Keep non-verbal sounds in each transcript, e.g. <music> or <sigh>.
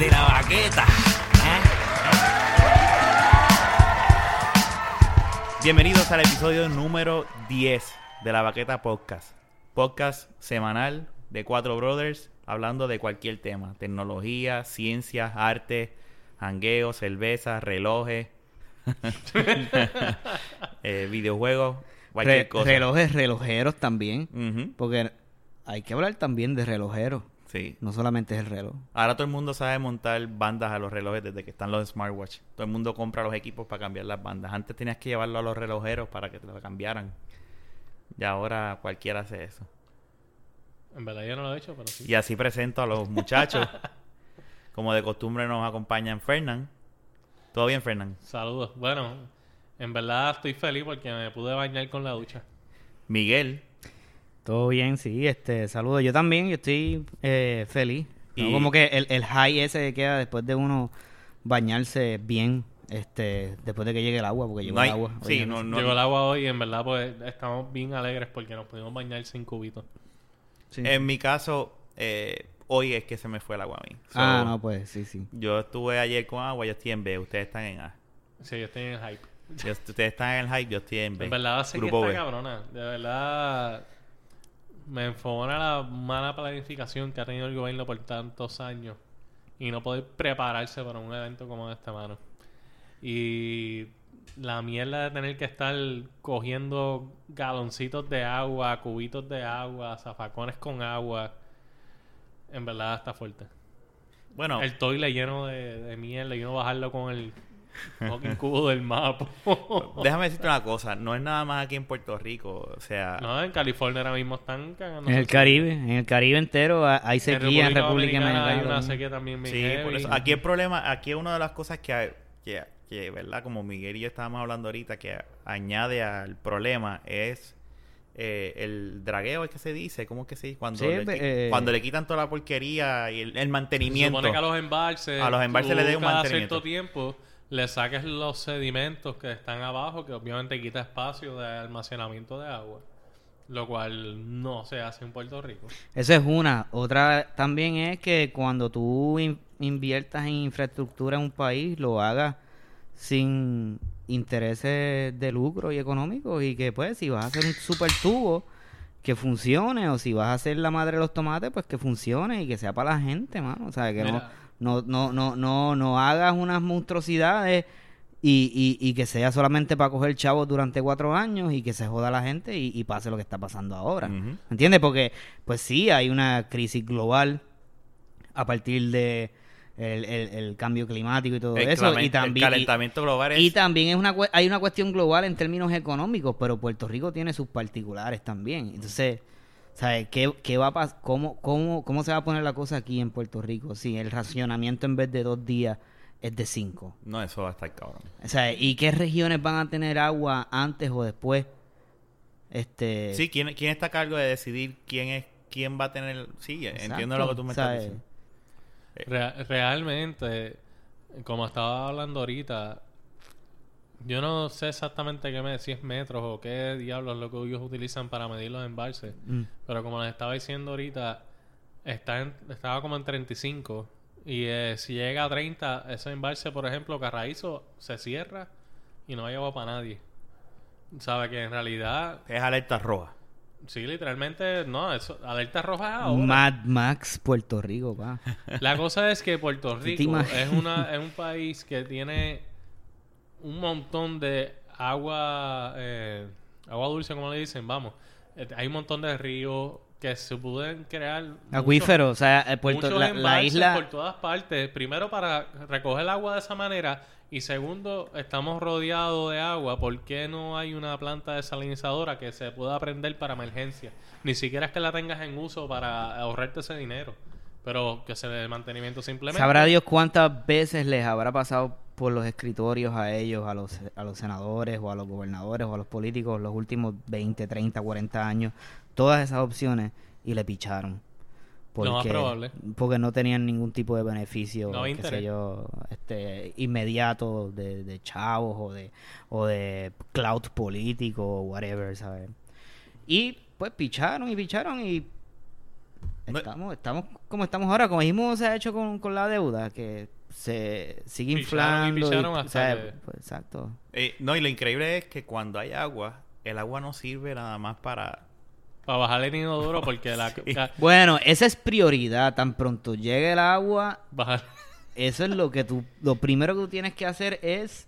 De la baqueta. ¿Eh? Bienvenidos al episodio número 10 de la Baqueta Podcast. Podcast semanal de cuatro brothers hablando de cualquier tema. Tecnología, ciencia, arte, jangueo, cerveza, relojes, <laughs> eh, videojuegos, cualquier Re- cosa. relojes, relojeros también. Porque hay que hablar también de relojeros. Sí. No solamente es el reloj. Ahora todo el mundo sabe montar bandas a los relojes desde que están los smartwatch. Todo el mundo compra los equipos para cambiar las bandas. Antes tenías que llevarlo a los relojeros para que te lo cambiaran. Y ahora cualquiera hace eso. En verdad yo no lo he hecho, pero sí. Y así presento a los muchachos. <laughs> Como de costumbre nos acompañan Fernán. ¿Todo bien, Fernán? Saludos. Bueno, en verdad estoy feliz porque me pude bañar con la ducha. Miguel. Todo bien, sí. Este, saludos. Yo también, yo estoy eh, feliz. Como que el, el high ese que queda después de uno bañarse bien, este, después de que llegue el agua, porque llegó No hay- el agua. sí, no, no- Llegó el agua hoy y en verdad pues estamos bien alegres porque nos pudimos bañar sin cubitos. sí. En mi caso, eh, hoy es que se me fue el agua a mí. So, ah, no, pues sí, sí. Yo estuve ayer con agua, yo estoy en B, ustedes están en A. Sí, yo estoy en el hype. Yo- ustedes están en el hype, yo estoy en B. En verdad sequía Grupo está B. cabrona. De verdad me enfogona la mala planificación que ha tenido el gobierno por tantos años y no poder prepararse para un evento como este, mano. Y la mierda de tener que estar cogiendo galoncitos de agua, cubitos de agua, zafacones con agua. En verdad está fuerte. Bueno, El toile lleno de, de mierda y uno bajarlo con el fucking cubo del mapa. <laughs> déjame decirte una cosa, no es nada más aquí en Puerto Rico, o sea, No, en California ahora mismo están cagando. En el Caribe, en el Caribe entero ha- hay En sequía en República Dominicana Hay una sequía también sí, heavy. por eso, aquí el problema, aquí una de las cosas que, hay- que, que, ¿verdad? Como Miguel y yo estábamos hablando ahorita, que añade al problema es eh, el dragueo, es que se dice, ¿cómo es que se dice? Cuando, Sí, le, qui- eh, cuando le quitan toda la porquería y el, el Se mantenimiento. supone que a los embalses, A los embalses le den un cada mantenimiento. cierto tiempo le saques los sedimentos que están abajo, que obviamente quita espacio de almacenamiento de agua. Lo cual no se hace en Puerto Rico. Esa es una. Otra también es que cuando tú in- inviertas en infraestructura en un país, lo hagas sin intereses de lucro y económicos y que pues si vas a hacer un super tubo que funcione o si vas a hacer la madre de los tomates pues que funcione y que sea para la gente mano o sea que Mira. no no no no no hagas unas monstruosidades y, y, y que sea solamente para coger chavos durante cuatro años y que se joda la gente y, y pase lo que está pasando ahora Ujú. ¿Entiendes? Porque, pues sí, hay una crisis global a partir de el, el- el cambio climático y todo el, eso. Y el también, calentamiento global es... y, también es una, hay una cuestión global en términos económicos, pero Puerto Rico tiene sus particulares también. Entonces, ¿sabes? ¿Qué, qué va a cómo, cómo, ¿Cómo se va a poner la cosa aquí en Puerto Rico si el racionamiento en vez de dos días es de cinco? No, eso va a estar cabrón. O sea, ¿y qué regiones van a tener agua antes o después? Este, Sí, ¿quién, ¿quién está a cargo de decidir quién es quién va a tener... Sí, entiendo lo que tú me estás ¿sabes? diciendo. Rea- realmente, como estaba hablando ahorita, yo no sé exactamente qué me si es metros o qué diablos lo que ellos utilizan para medir los embalses. Mm. Pero como les estaba diciendo ahorita, está en- estaba como en 35. Y eh, si llega a 30, ese embalse, por ejemplo, Carraízo, se cierra y no hay agua para nadie. Sabe que en realidad Es alerta roja. Sí, literalmente, no, eso, alerta roja ahora. Mad Max, Puerto Rico, pa. La cosa es que Puerto <laughs> Rico es, una, es un país que tiene un montón de agua, eh, agua dulce, como le dicen, vamos. Eh, Hay un montón de ríos que se pueden crear. muchos- Acuífero, o sea, eh, Puerto, la, isla... por todas partes. Primero para recoger el agua de esa manera y segundo estamos rodeados de agua. ¿Por qué no hay una planta desalinizadora que se pueda prender para emergencia? Ni siquiera es que la tengas en uso para ahorrarte ese dinero, pero que se dé mantenimiento simplemente. Sabrá Dios cuántas veces les habrá pasado por los escritorios a ellos, a los, a los senadores o a los gobernadores o a los políticos los últimos 20, 30, 40 años, todas esas opciones y le picharon. Lo más probable. Porque no tenían ningún tipo de beneficio, No qué sé yo, este, inmediato de, de chavos o de, o de clout político o whatever, ¿sabes? Y pues picharon y picharon y Estamos, estamos como estamos ahora, como mismo se ha hecho con, con la deuda, que se sigue Picharon y inflando. picharon y- hasta o sea, que- pues, exacto. Eh, no, y lo increíble es que cuando hay agua, el agua no sirve nada más para... Para bajar el inodoro porque la... <laughs> Sí. ca- Bueno, esa es prioridad. Tan pronto llegue el agua, bajar- eso es lo que tú, lo primero que tú tienes que hacer es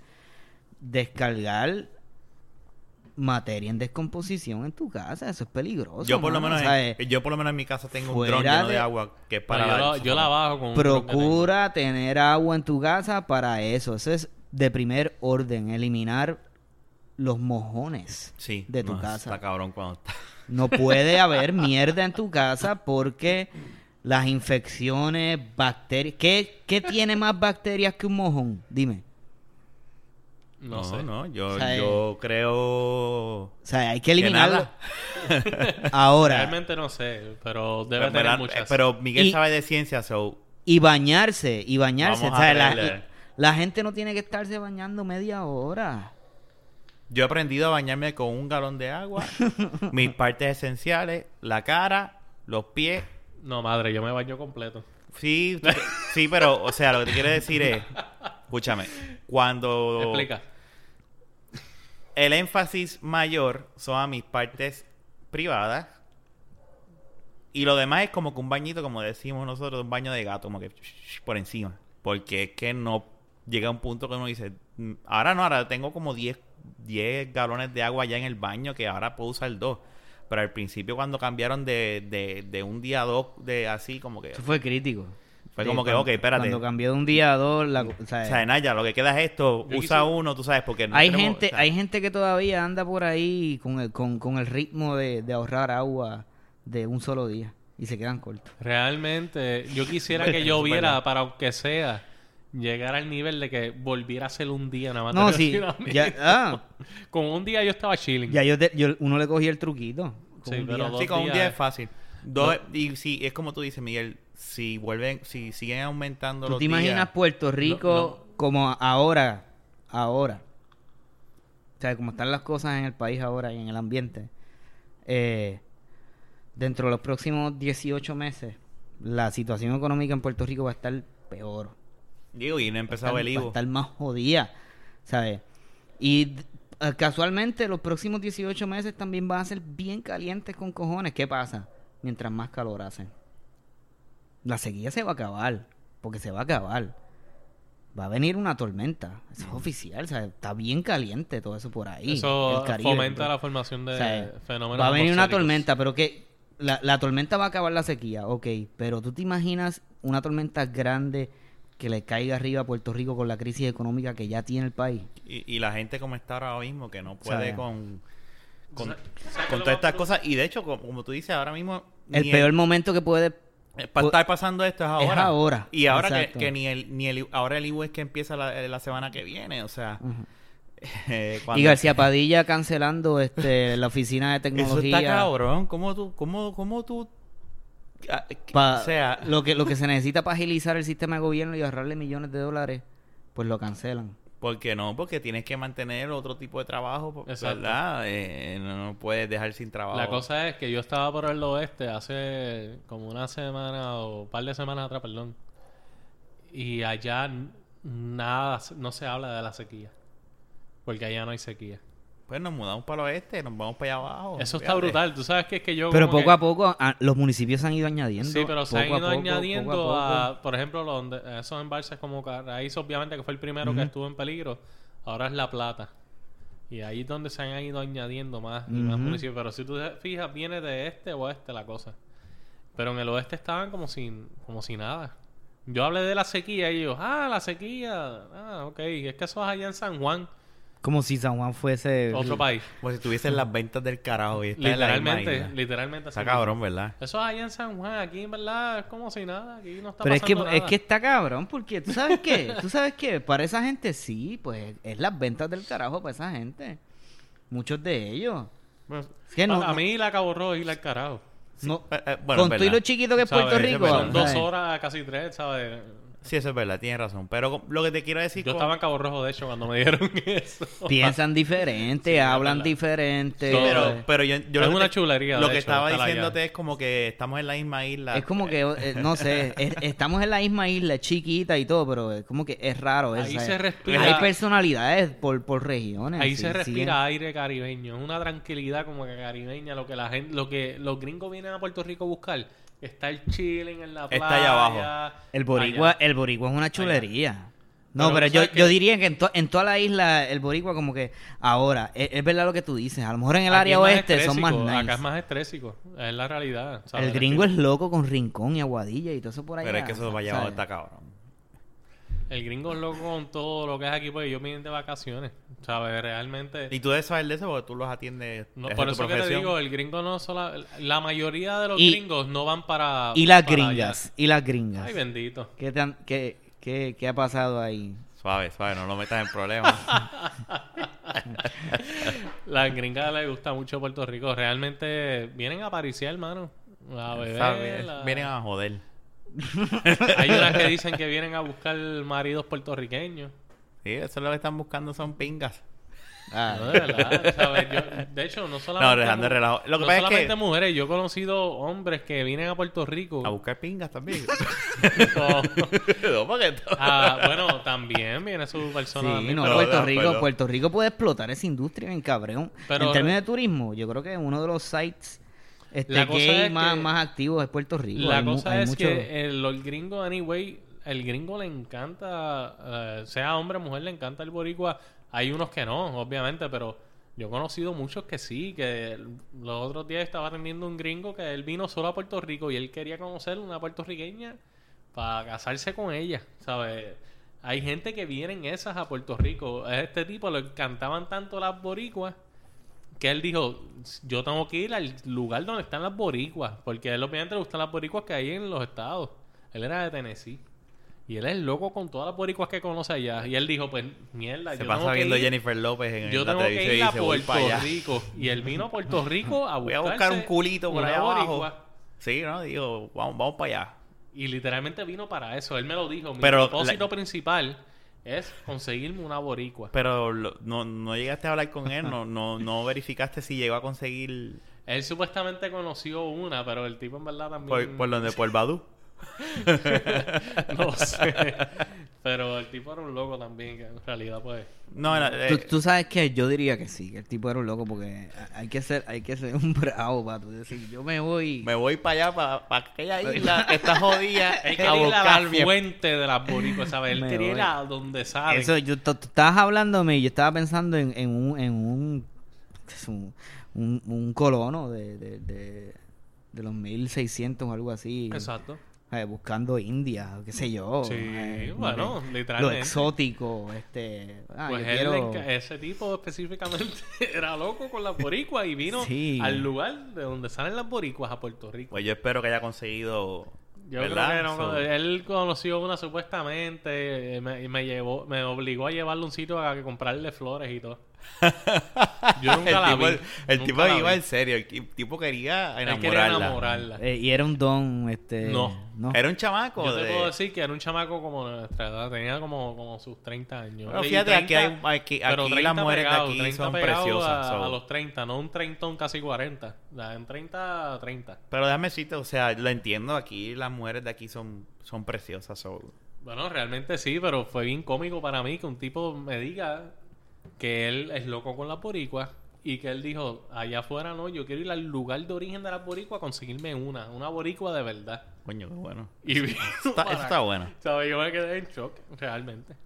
descargar materia en descomposición en tu casa. Eso es peligroso. Yo por lo menos, en, yo por lo menos en mi casa tengo un dron lleno de, de- agua que es para... yo, la- la, yo la bajo con un. Procura tener agua en tu casa para eso. Eso es de primer orden, eliminar los mojones Sí, de tu no, casa. Está cabrón cuando está... No puede haber <laughs> mierda en tu casa porque las infecciones, bacterias... ¿Qué, qué tiene más bacterias que un mojón? Dime. No, No, sé. no, yo, O sea, yo creo... O sea, hay que eliminarlo. nada. <laughs> Ahora, Realmente no sé, pero debe Pero, muchas. pero Miguel Y- sabe de ciencia, so... y bañarse, y bañarse. Vamos O a sea, la, la gente no tiene que estarse bañando media hora. Yo he aprendido a bañarme con un galón de agua, <laughs> mis partes esenciales, la cara, los pies. No, madre, yo me baño completo. Sí, sí, pero, o sea, lo que te quiero decir es, escúchame, cuando Explica. El énfasis mayor son a mis partes privadas y lo demás es como que un bañito, como decimos nosotros, un baño de gato, como que por encima, porque es que no llega un punto que uno dice, "Mm, ahora no, ahora tengo como 10, 10 galones de agua ya en el baño que ahora puedo usar dos. Pero al principio cuando cambiaron de, de, de un día a dos, de así como que... Eso fue crítico. Fue Sí, como que, cuando- ok, espérate. Cuando cambió de un día a dos, la, o sea, O sea, Naya, lo que queda es esto, Yo usa quise- uno, tú sabes, porque no hay tenemos- gente, o sea, hay gente que todavía anda por ahí con el, con, con el ritmo de, de ahorrar agua de un solo día y se quedan cortos. Realmente, yo quisiera que <laughs> lloviera verdad. para aunque sea llegar al nivel de que volviera a ser un día nada más. No, sí, <laughs> ya, ah, Con un día yo estaba chilling. ya yo, te- yo- uno le cogí el truquito. con Sí, un pero día. dos Sí, con un día es fácil. Dos, y sí, es como tú dices, Miguel, si vuelven, si siguen aumentando ¿Tú los te imaginas Puerto Rico como ahora, ahora? O sea, como están las cosas en el país ahora y en el ambiente. Eh, dentro de los próximos 18 meses, la situación económica en Puerto Rico va a estar peor. digo, y no ha empezado el estar- va a Ivo. estar más jodida, ¿sabes? Y eh, casualmente los próximos 18 meses también van a ser bien calientes con cojones. ¿Qué pasa? Mientras más calor hacen. La sequía se va a acabar, porque se va a acabar. Va a venir una tormenta. Eso es oficial. Está bien caliente todo eso por ahí. Eso el Caribe, fomenta la formación de O sea, fenómenos Va a venir una tormenta, pero que la, la tormenta va a acabar la sequía, ok. Pero tú te imaginas una tormenta grande que le caiga arriba a Puerto Rico con la crisis económica que ya tiene el país. Y, y la gente como está ahora mismo, que no puede sea, con, con, ¿sabes con todas estas cosas. Y de hecho, como, como tú dices, ahora mismo... El peor momento que puede... eh, Para estar pasando esto es ahora. ahora, Y ahora que, que ni el, ni el... Ahora el Ivo es que empieza la, la semana que viene, o sea... <laughs> Eh, Y García <laughs> Padilla cancelando este la oficina de Eso tecnología. está cabrón. ¿Cómo tú... Cómo, cómo tú... ah, Pa- o sea... lo que lo que se <laughs> necesita para agilizar el sistema de gobierno y ahorrarle millones de dólares, pues lo cancelan. ¿Por qué no? Porque tienes que mantener otro tipo de trabajo, Exacto. ¿verdad? Eh, no, puedes dejar sin trabajo. La cosa es que yo estaba por el oeste hace como una semana o un par de semanas atrás, perdón. Y allá nada, no se habla de la sequía. Porque allá no hay sequía. Pues nos mudamos para el oeste, nos vamos para allá abajo. Eso está fíjate. brutal. Tú sabes que es que yo. Pero poco que- a poco a- los municipios se han ido añadiendo. Sí, pero se han a ido poco, añadiendo poco a a, por ejemplo, lo donde, esos embalses como Raíz, obviamente, que fue el primero que estuvo en peligro. Ahora es La Plata. Y ahí es donde se han ido añadiendo más y más municipios. Pero si tú te fijas, viene de este o oeste la cosa. Pero en el oeste estaban como sin, como si nada. Yo hablé de la sequía y ellos, ah, la sequía. Ah, ok. Es que eso es allá en San Juan, Como si San Juan fuese... otro país. Como si tuviesen las ventas del carajo y está en la misma Literalmente, literalmente. Está cabrón, ¿verdad? Eso es allá en San Juan. Aquí, en verdad, es como si nada. Aquí no está Pero es que, es que está cabrón, porque tú sabes qué, tú sabes qué, para esa gente sí, pues es las ventas del carajo para esa gente. Muchos de ellos. Bueno, Es que no, a, no- mí la Cabo Rojo y la al carajo. no- Eh, eh, bueno, con todo y lo chiquito que es ¿sabes? Puerto Rico. Son dos horas, casi tres, ¿sabes? Sí, eso es verdad, tienes razón. Pero lo que te quiero decir... Yo con- estaba en Cabo Rojo, de hecho, cuando me dieron <laughs> eso. Piensan diferente, Sí, hablan diferente. Pero, pero yo, yo Es lo que una te- chulería, Lo que hecho, estaba allá. diciéndote es como que estamos en la misma isla. Es como que, eh, no sé, <laughs> es- estamos en la misma isla, es chiquita y todo, pero es como que es raro. es, Ahí se respira- Hay personalidades por, por regiones. Ahí sí, se sí, respira aire caribeño, es una tranquilidad como que caribeña, lo que la gente, lo que los gringos vienen a Puerto Rico a buscar, estar chilling en la playa. Está allá abajo. El boricua, allá. el boricua es una chulería. No, Pero yo, yo diría que en, to- en toda la isla el boricua como que ahora, es, es verdad lo que tú dices, a lo mejor en el Aquí área oeste son más nice. Acá es más estrésico, es la realidad. ¿sabes? el gringo es loco con rincón y aguadilla y todo eso por allá. Pero es que eso para allá abajo ¿sabes? está cabrón. El gringo es loco con todo lo que es aquí, porque ellos vienen de vacaciones, ¿sabes? Realmente... Y tú debes saber de eso porque tú los atiendes. No, por eso que te digo, el gringo no solo... La mayoría de los Y- gringos no van para... Y las para allá. gringas, y las gringas. Ay, bendito. ¿Qué, te han- qué, qué, qué ha pasado ahí? Suave, suave, no lo metas en problemas. <laughs> Las gringas les gusta mucho Puerto Rico. Realmente vienen a pariciar, hermano. A beber. Vienen a joder. <laughs> Hay unas que dicen que vienen a buscar maridos puertorriqueños. Sí, eso es lo que están buscando son pingas. Ah, No, de verdad, ¿sabes? Yo- de hecho, no solamente... No, dejando de mu- relajo. Lo que no pasa es solamente que- mujeres. Yo he conocido hombres que vienen a Puerto Rico. A buscar pingas también. <laughs> <laughs> No. Ah, bueno, también viene su persona. Sí, también, no, pero- Perdón, Puerto Rico, perdón. Puerto Rico puede explotar esa industria en cabrón. Pero- en términos de turismo, yo creo que uno de los sites este, La cosa gay es más, que- más activos es Puerto Rico. La Hay cosa hay es mucho- que el, el gringo, anyway, el gringo le encanta, eh, sea hombre o mujer, le encanta el boricua. Hay unos que no, obviamente, pero yo he conocido muchos que sí, que los otros días estaba atendiendo un gringo que él vino solo a Puerto Rico y él quería conocer una puertorriqueña para casarse con ella, ¿sabes? Hay gente que vienen esas a Puerto Rico. A este tipo le encantaban tanto las boricuas que él dijo, yo tengo que ir al lugar donde están las boricuas, porque a él obviamente le gustan las boricuas que hay en los estados. Él era de Tennessee. Y él es loco con todas las boricuas que conoce allá. Y él dijo, pues, mierda, Se yo pasa tengo que viendo ir- Jennifer López en yo la tengo que televisión ir y a para Puerto allá. Rico. Y él vino a Puerto <laughs> Rico a Voy a buscar un culito por allá abajo. boricua. Sí, ¿no? Digo, vamos, vamos para allá. Y literalmente vino para eso. Él me lo dijo. Mi Pero propósito la- principal es conseguirme una boricua. Pero lo- no, no llegaste a hablar con él, no, no, no verificaste si llegó a conseguir Él supuestamente conoció una, pero el tipo en verdad también... por, por donde, por Badu. <laughs> no sé. Pero el tipo era un loco también, que en realidad pues... No, no, eh, Tú, tú sabes que yo diría que sí, que el tipo era un loco porque hay que ser, hay que ser un <laughs> bravo para tú decir, yo me voy. me voy para allá, para, para aquella isla que está jodida, <laughs> Él a quería ir a buscar la mi... fuente de las boricuas, ¿sabes? Él quería ir a donde sabe. Eso, yo tú tú estabas hablándome y yo estaba pensando en, en un, en un, un, un colono de, de, de, de los 1600 o algo así. Exacto. Eh, buscando India, qué sé yo. Sí, eh, bueno, lo literalmente. exótico, este. ah, pues él, quiero- ese tipo específicamente <laughs> era loco con las boricuas y vino Sí. al lugar de donde salen las boricuas a Puerto Rico. Pues yo espero que haya conseguido... Yo ¿verdad? creo que no, So- él conoció una supuestamente eh, me, y me llevó, me obligó a llevarle un sitio a que comprarle flores y todo. <laughs> Yo nunca el la tipo, vi. el nunca tipo iba vi. en serio, el tipo quería Él enamorarla. quería enamorarla. eh, y era un don, este. No. Era un chamaco Yo te de... puedo decir que era un chamaco como de nuestra edad, tenía como, como sus 30 años. Pero fíjate, aquí hay- 30, aquí- pero aquí 30 las mujeres de pegado, aquí 30 son preciosas, A, so. a los 30, no un treintón casi 40. Da, En 30 a 30. Pero déjame decirte, o sea, lo entiendo, aquí las mujeres de aquí son, son preciosas. so- Bueno, realmente sí, pero fue bien cómico para mí que un tipo me diga que él es loco con la boricua y que él dijo, allá afuera no, yo quiero ir al lugar de origen de la boricua a conseguirme una, una boricua de verdad. Coño, qué bueno. Y <laughs> Está, eso está bueno. ¿Sabes? Yo me quedé en shock, realmente.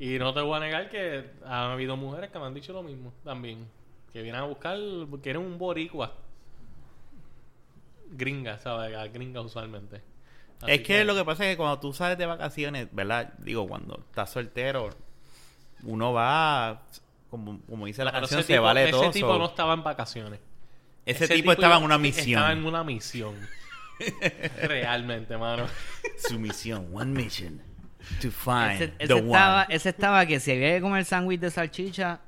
Y no te voy a negar que han habido mujeres que me han dicho lo mismo también. Que vienen a buscar, quieren un boricua. Gringa, ¿sabes? Gringa usualmente. Así Es que lo que pasa es que cuando tú sales de vacaciones, ¿verdad? Digo, cuando estás soltero, uno va, como, como dice la Pero canción, ese se tipo- vale ese todo. tipo so- no estaba en vacaciones. ese, tipo, estaba en una Estaba en misión. una misión. <laughs> Realmente, mano. Su misión, one mission. To find Ese, the ese estaba, one. ese estaba que si había que comer sándwich de salchicha,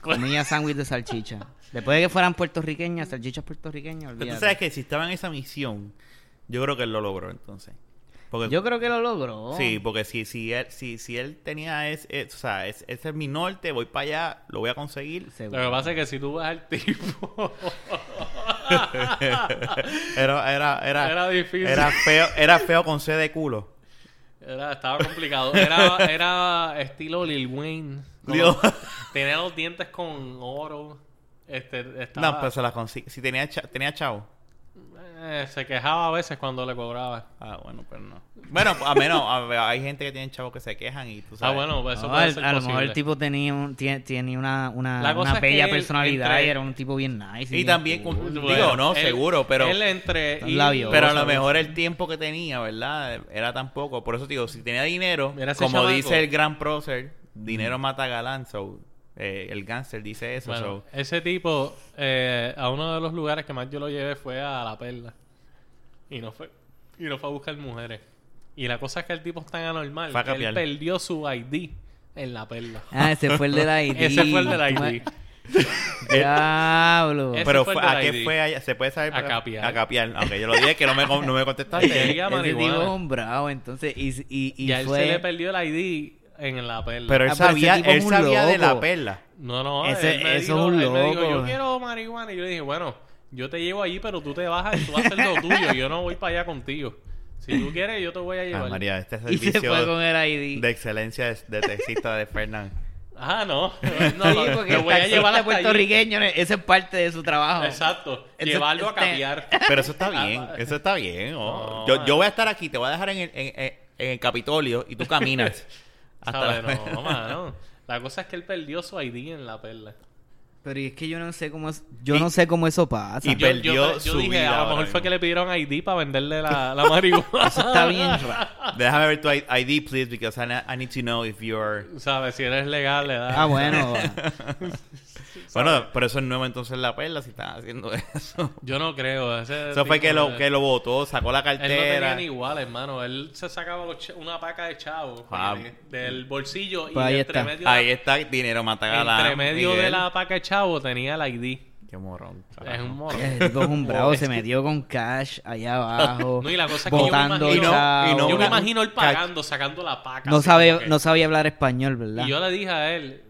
comía <laughs> sándwich de salchicha. Después de que fueran puertorriqueñas, salchichas puertorriqueñas, Pero tú olvídate. sabes que si estaba en esa misión, yo creo que él lo logró entonces. Porque, Yo creo que lo logró. Sí, porque si, si, él, si, si él tenía ese, es- o sea, es- ese es mi norte, voy para allá, lo voy a conseguir. Seguro. Lo que pasa es que si tú ves al tipo. <laughs> era, era, era, Era difícil. Era feo, era feo con C de culo. Era, estaba complicado. Era, era estilo Lil Wayne. Tenía los dientes con oro. Este, estaba, No, pero se las consigue. Si tenía, cha- tenía chavo. Eh, se quejaba a veces cuando le cobraba. Ah, bueno, pero no. Bueno, a menos, a hay gente que tiene chavos que se quejan y tú Ah, sabes. bueno, pues eso No, puede el- ser a lo mejor el tipo tenía, un, tiene, tiene una, una, bella personalidad entre- y era un tipo bien nice. Y también, cool. con- Bueno, digo, no, él- seguro, pero... Él entre. Labios. Pero a lo mejor el tiempo que tenía, ¿verdad? Era tan poco. Por eso te digo, si tenía dinero, como chamaco. dice el gran prócer, dinero mata galán. So, eh, el gánster dice eso. Bueno, so. ese tipo, eh, a uno de los lugares que más yo lo llevé fue a La Perla. Y no fue, y no fue a buscar mujeres. Y la cosa es que el tipo es tan anormal que él perdió su ID en La Perla. Ah, ese fue el de la <laughs> ID. Ese fue el de la ID. <laughs> <laughs> Diablo. Pero fue del ¿a qué ID. fue allá? ¿Se puede saber? A capiar. A capiar. Aunque yo lo dije que no me, no me contestaste. Ese tipo es un bravo, entonces. Y, y, y Y a él fue... se le perdió el ID en La Perla. Pero él Ah, pero ese sabía, es él un sabía de la perla. No, no, Ese- él me eso dijo, es un él me dijo, loco. yo quiero marihuana. Y yo le dije, bueno, yo te llevo allí, pero tú te bajas y tú vas a hacer lo tuyo. Yo no voy para allá contigo. Si tú quieres, yo te voy a Ah, llevar. María, este Y se fue servicio con el ID. de excelencia de, de taxista de Fernán. Ah, no. <laughs> no Sí, lo- porque lo el voy a taxista llevar hasta allí. puertorriqueño, ese es parte de su trabajo. Exacto. Eso- Llevarlo a este- cambiar. Pero eso está bien, <laughs> eso está bien. oh. No, yo, yo voy a estar aquí, te voy a dejar en el, en, en- en el Capitolio y tú caminas. <laughs> hasta la- No, mano. <laughs> La cosa es que él perdió su ID en la perla. Pero y es que yo no sé cómo es, yo Y- no sé cómo eso pasa. y Yo, perdió yo, yo su dije, vida a lo mejor fue mismo. que le pidieron ID para venderle la, la marihuana. <laughs> Eso está bien <laughs> raro. Déjame ver tu ID, please, because I, I need to know if you're... ¿Sabes? Si eres legal, le das. Ah, bueno. Bueno, pero eso es nuevo entonces la perla si están haciendo <laughs> eso. Yo no creo. Ese Eso fue que lo, de- que lo votó, sacó la Él no tenía cartera. ni igual, hermano. Él se sacaba los una paca de chavo Ah. de- del bolsillo y Pues ahí entre está. medio, Ahí está, dinero mata galán. entre medio de Miguel. la paca de chavo tenía el ID. Qué morón. Es un morro. El tipo es un bravo, <laughs> se metió con cash allá abajo. <laughs> No, y la cosa es que yo me botando imagino- chavo. y no yo me imagino él pagando, sacando la paca. No sabe, no sabía hablar español, ¿verdad? Y yo le dije a él,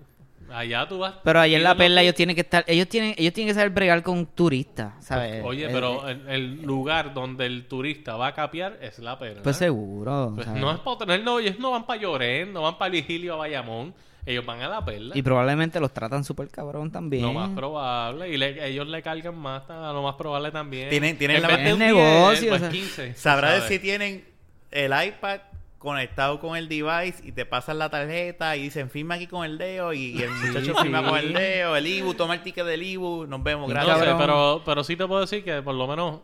allá tú vas. Pero allá en la perla ellos tienen que estar, ellos tienen, ellos tienen que saber bregar con turistas, ¿sabes? Oye, Eh, pero eh, el, el lugar donde el turista va a capiar es la perla. pues seguro. Pues no es para tener, no, ellos no van para Llorén, no van para Vigilio a Bayamón. Ellos van a la perla. Y probablemente los tratan súper cabrón también. Lo más probable. Y le- ellos le cargan más, a lo más probable también. Tienen- tienen En la- 10, negocio, pues o sea. 15. Sabrá de si tienen el iPad conectado con el device y te pasan la tarjeta y dicen firma aquí con el dedo y, y el muchacho Sí, firma sí. con el dedo, el IBU, toma el ticket del IBU, nos vemos, No gracias. sé, pero, pero sí te puedo decir que por lo menos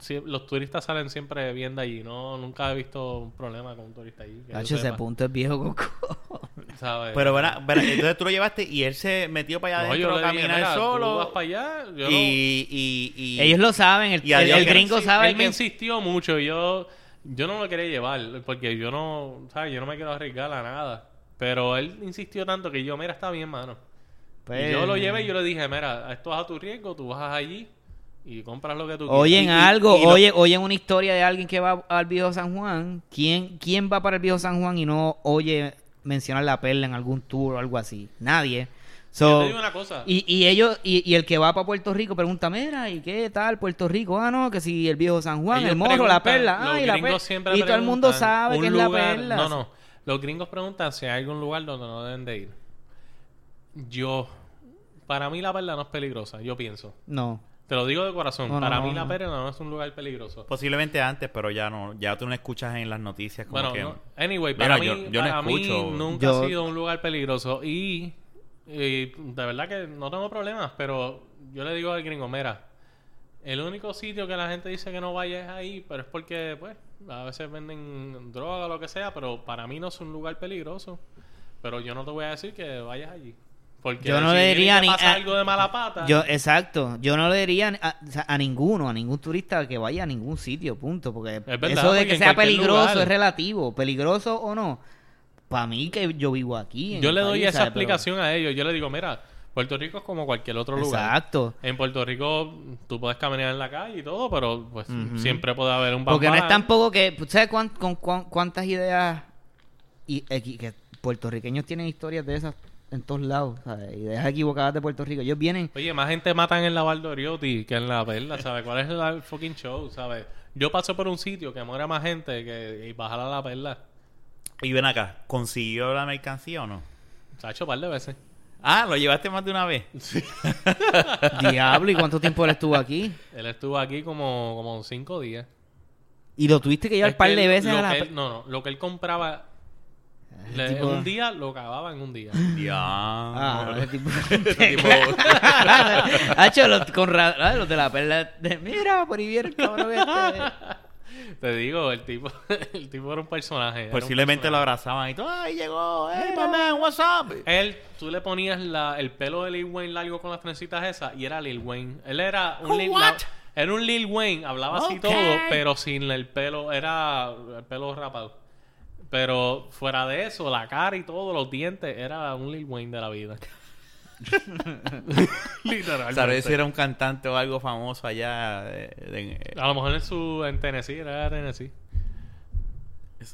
sí, los turistas salen siempre bien de allí. No, nunca he visto un problema con un turista allí. Tacho, ese sepa, punto es viejo coco. ¿sabes? Pero verá, verá, entonces tú lo llevaste y él se metió para allá No, adentro a dije, caminar "Mira, tú solo vas para allá. Yo no- y, y, y- Ellos lo saben, el, el- el gringo Sí, sabe Él me insistió mucho. Yo, yo no lo quería llevar porque yo no, ¿sabes? Yo no me quiero arriesgar a nada. Pero él insistió tanto que yo, mira, está bien, mano. Pues, Y yo lo llevé y yo le dije, mira, esto es a tu riesgo, tú vas allí y compras lo que tú Oyen Y- y- algo, y lo- oye, oyen una historia de alguien que va al viejo San Juan. ¿Quién, ¿Quién va para el viejo San Juan y no oye mencionar la perla en algún tour o algo así? Nadie. Yo So, te digo una cosa. y, y ellos, y, y el que va para Puerto Rico pregunta, mira, ¿y qué tal Puerto Rico? Ah, no, que si el viejo San Juan, Ellos el morro, la perla, los ah, y la gringos perla. siempre Y todo el mundo preguntan sabe que es la perla. No, no. Los gringos preguntan si hay algún lugar donde no deben de ir. Yo para mí la perla no es peligrosa, yo pienso. No. Te lo digo de corazón. No, para no, mí la perla no es un lugar peligroso. Posiblemente antes, pero ya no. Ya tú no escuchas en las noticias como Bueno, que... anyway, Mira, para, mí, yo- yo no para mí escucho- nunca Yo- ha sido un lugar peligroso. Y, y de verdad que no tengo problemas, pero yo le digo al gringo, mira, el único sitio que la gente dice que no vaya es ahí, pero es porque, pues, a veces venden droga o lo que sea, pero para mí no es un lugar peligroso. Pero yo no te voy a decir que vayas allí. Porque Yo no si le diría ni pasa a- algo de mala pata. Yo, exacto. Yo no le diría a, a ninguno, a ningún turista que vaya a ningún sitio, punto. Porque verdad, eso de porque que sea peligroso lugar- es relativo. Peligroso o no. Para mí que yo vivo aquí. en Yo le doy país, esa ¿sabes? Pero- explicación a ellos. Yo le digo, mira, Puerto Rico es como cualquier otro lugar. Exacto. En Puerto Rico tú puedes caminar en la calle y todo, pero pues siempre puede haber un Porque no es tampoco que. ¿Sabes cuán- con, cuán- cuántas ideas y, equi- que puertorriqueños tienen historias de esas en todos lados? ¿sabes? Ideas equivocadas de Puerto Rico. Ellos vienen. Oye, más gente matan en la Valdoriotti que en la perla, ¿sabes? ¿Cuál es el fucking show, sabes? Yo paso por un sitio que muera más gente que y bajar a la perla. Y ven acá, ¿consiguió la mercancía o no? Se ha hecho un par de veces. Ah, ¿lo llevaste más de una vez? <laughs> Diablo, ¿y cuánto tiempo él estuvo aquí? Él estuvo aquí como, como cinco días. Y lo tuviste que llevar un par de veces a la. él- no, no. Lo que él compraba Ese le- tipo- un día lo acababa en un día. Ya. Ah, ese tipo. <laughs> Ese tipo- <laughs> Hacho, los, con ra- ah, los de la perla. de- Mira, por ahí viene el cabrón este. Te digo, el tipo, <laughs> el tipo era un personaje. era un Posiblemente lo abrazaban y todo. ¡Ay, llegó! ¡Hey, my man, what's up? Él, tú le ponías la, el pelo de Lil Wayne largo con las trencitas esas y era Lil Wayne. Él era un Lil, la- era un Lil Wayne, hablaba así todo, pero sin el pelo, era el pelo rapado. Pero fuera de eso, la cara y todo, los dientes, era un Lil Wayne de la vida. <laughs> Literalmente. ¿Sabes si era un cantante o algo famoso allá? de- de- A lo mejor en su en Tennessee, era Tennessee.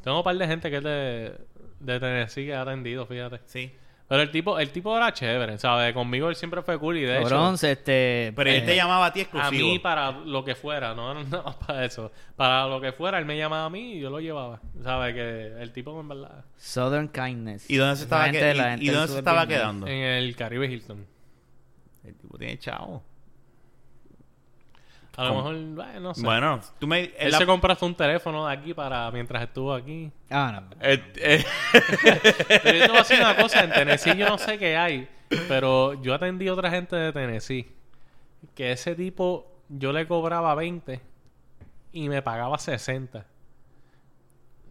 Tengo un par de gente que es de, de Tennessee que ha atendido, fíjate. sí. Pero el tipo, el tipo era chévere, ¿sabes? Conmigo él siempre fue cool y de hecho... Bronce, este. Pero él eh, te llamaba a ti A exclusivo. mí para lo que fuera, no <laughs> nada más para eso. Para lo que fuera, él me llamaba a mí y yo lo llevaba. ¿Sabes? Que el tipo en verdad... Southern Kindness. ¿Y dónde se estaba, gente que- y- y dónde se estaba quedando? En el Caribe Hilton. El tipo tiene chavo. A lo mejor, bueno, no sé. Bueno, tú me... él la- se compró hasta un teléfono de aquí para mientras estuvo aquí. Ah, no. eh, eh, Pero yo te voy a decir una cosa, en Tennessee yo no sé qué hay, pero yo atendí a otra gente de Tennessee que ese tipo yo le cobraba 20 y me pagaba 60.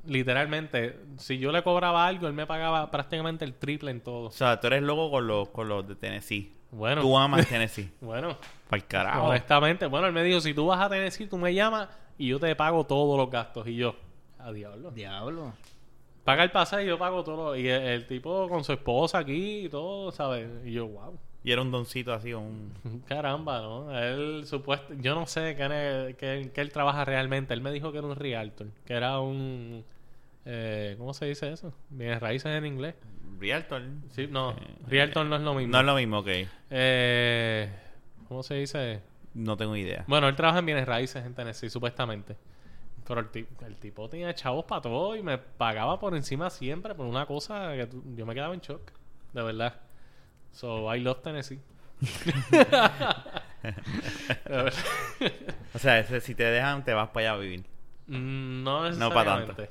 Literalmente, si yo le cobraba algo, él me pagaba prácticamente el triple en todo. o sea, tú eres loco con los, con los de Tennessee. Bueno, Tú amas Tennessee. <laughs> bueno, Para el carajo. honestamente, bueno, él me dijo, si tú vas a Tennessee, tú me llamas y yo te pago todos los gastos. Y yo, a diablo. Diablo. Paga el pasaje y yo pago todo. Y el, el tipo con su esposa aquí y todo, ¿sabes? Y yo, wow. Y era un doncito así, un... <laughs> Caramba, ¿no? Él supuesto, yo no sé qué, ne- qué- qué él trabaja realmente. Él me dijo que era un realtor, que era un, eh, ¿cómo se dice eso? Bienes raíces en inglés. Realtor. Sí, no, Eh, realtor no es lo mismo. No es lo mismo, ok. Eh, ¿Cómo se dice? No tengo idea. Bueno, él trabaja en bienes raíces en Tennessee, supuestamente. Pero el, ti- el tipo tenía chavos para todo y me pagaba por encima siempre por una cosa que yo me quedaba en shock, de verdad. So, I love Tennessee. <laughs> O sea, ese- si te dejan, te vas para allá a vivir. Mm, No No pa' necesariamente.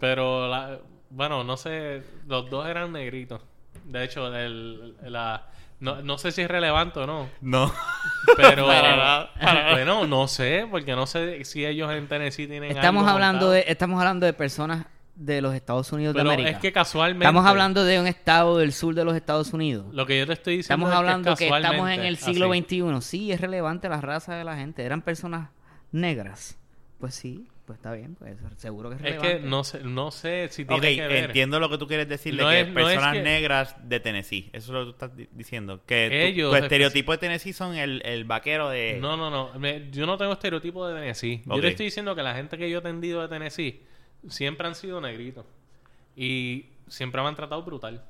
Pero, la, bueno, no sé, los dos eran negritos. De hecho, el, la, no, no sé si es relevante o no, No. pero... <laughs> Para bueno, no sé, porque no sé si ellos en Tennessee tienen Estamos algo hablando montado. de, estamos hablando de personas de los Estados Unidos Pero de América. es que casualmente... Estamos hablando de un estado del sur de los Estados Unidos. Lo que yo te estoy diciendo Estamos es hablando que, estamos en el siglo así. XXI. Sí, es relevante la raza de la gente. Eran personas negras. Pues sí, pues está bien. Pues seguro que es Es relevante. que no sé, no sé si tiene que ver. entiendo lo que tú quieres decir de No que es- no es personas que- negras de Tennessee. Eso es lo que tú estás di- diciendo. Que tu- Ellos tu, estereotipo de Tennessee son el, el vaquero de... No, no, no. Me- yo no tengo estereotipo de Tennessee. Yo te estoy diciendo que la gente que yo he atendido de Tennessee siempre han sido negritos. Y siempre me han tratado brutal.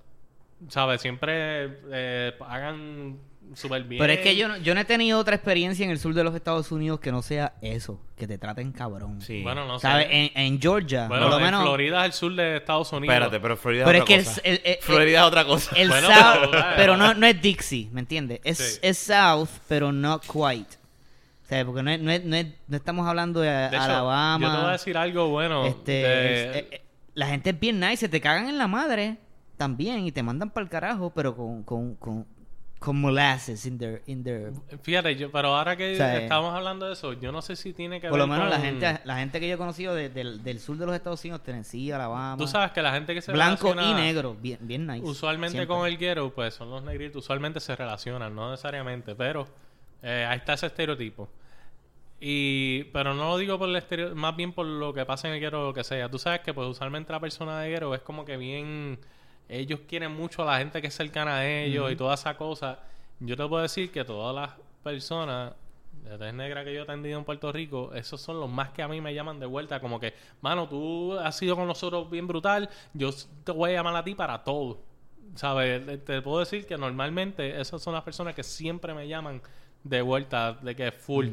¿Sabes? Siempre eh, pagan súper bien. Pero es que yo no, yo no he tenido otra experiencia en el sur de los Estados Unidos que no sea eso, que te traten cabrón. Sí. Bueno, no sé. ¿Sabes? En, en Georgia, Bueno, por lo en menos. Florida es el sur de Estados Unidos. Espérate, pero Florida pero es es que otra el, cosa. el- el- Florida es otra cosa. el Bueno, South, pero, pero, eh, no, no es Dixie, ¿me entiendes? Es, Sí. es South, pero no quite. O sea, porque no, es- no, es- no, es- no estamos hablando de, De hecho, Alabama. Yo te voy a decir algo bueno. este, de- es- eh, eh, la gente es bien nice, se te cagan en la madre también y te mandan para el carajo, pero con, con, con, con molasses in their, in their Fíjate, yo, pero ahora que O sea, estamos hablando de eso, yo no sé si tiene que Por ver lo menos la gente, la gente que yo he conocido de- del, del sur de los Estados Unidos, Tennessee, Alabama, Tú sabes que la gente que se blanco y negro, bien, bien nice. Usualmente siempre. con el ghetto, pues son los negritos. Usualmente se relacionan, no necesariamente, pero eh, ahí está ese estereotipo. Y, pero no lo digo por el estereo, más bien por lo que pasa en el ghetto o lo que sea. Tú sabes que pues usualmente la persona de ghetto es como que bien... Ellos quieren mucho a la gente que es cercana a ellos y toda esa cosa. Yo te puedo decir que todas las personas de tez negra que yo he atendido en Puerto Rico, esos son los más que a mí me llaman de vuelta. Como que, mano, tú has sido con nosotros bien brutal, yo te voy a llamar a ti para todo. ¿Sabes? Te- puedo decir que normalmente esas son las personas que siempre me llaman de vuelta, de que full.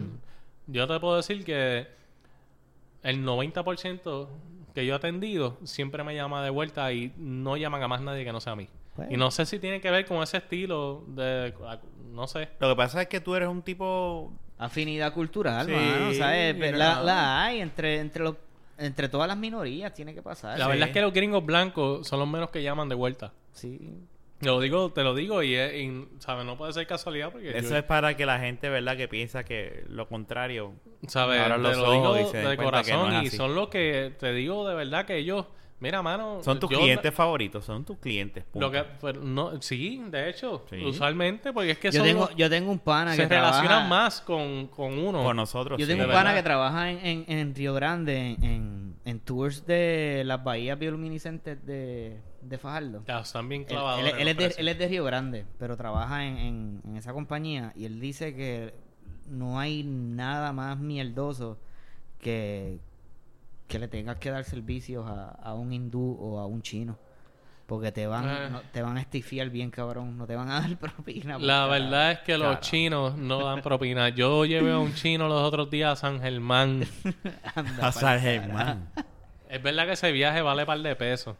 Yo te puedo decir que el 90% que yo he atendido siempre me llama de vuelta y no llaman a más nadie que no sea a mí. Pues. Y no sé si tiene que ver con ese estilo de... No sé. Lo que pasa es que tú eres un tipo... Afinidad cultural, Sí, mano, ¿sabes? la, hay entre, entre, los, entre todas las minorías, tiene que pasar. La Sí. verdad es que los gringos blancos son los menos que llaman de vuelta. Sí. Te lo digo, te lo digo y, es- y, ¿sabes? No puede ser casualidad porque Eso yo- es para que la gente, ¿verdad? Que piensa que lo contrario. ¿Sabes? Te los lo digo y se den de cuenta que no corazón y son los que te digo de verdad que ellos, mira, mano, Son tus yo- clientes favoritos, son tus clientes. punto. Lo que, pero no, sí, de hecho, Sí. usualmente, porque es que Yo son tengo, los- yo tengo un pana se que relacionan trabaja... más con, con uno. Con nosotros. Yo sí. tengo un pana verdad. que trabaja en, en, en Río Grande, en, en, en tours de las bahías bioluminiscentes de, de Fajardo. Están bien clavados. él- es de, él es de Río Grande, pero trabaja en, en- en esa compañía y él dice que no hay nada más mierdoso que, que le tengas que dar servicios a, a un hindú o a un chino. Porque te van, Eh. no- te van a estifiar bien, cabrón. No te van a <laughs> dar propina. La verdad es que los chinos no dan propina. Yo llevé a un chino los otros días a San Germán. <laughs> Anda A San. Germán. Es verdad que ese viaje vale par de pesos.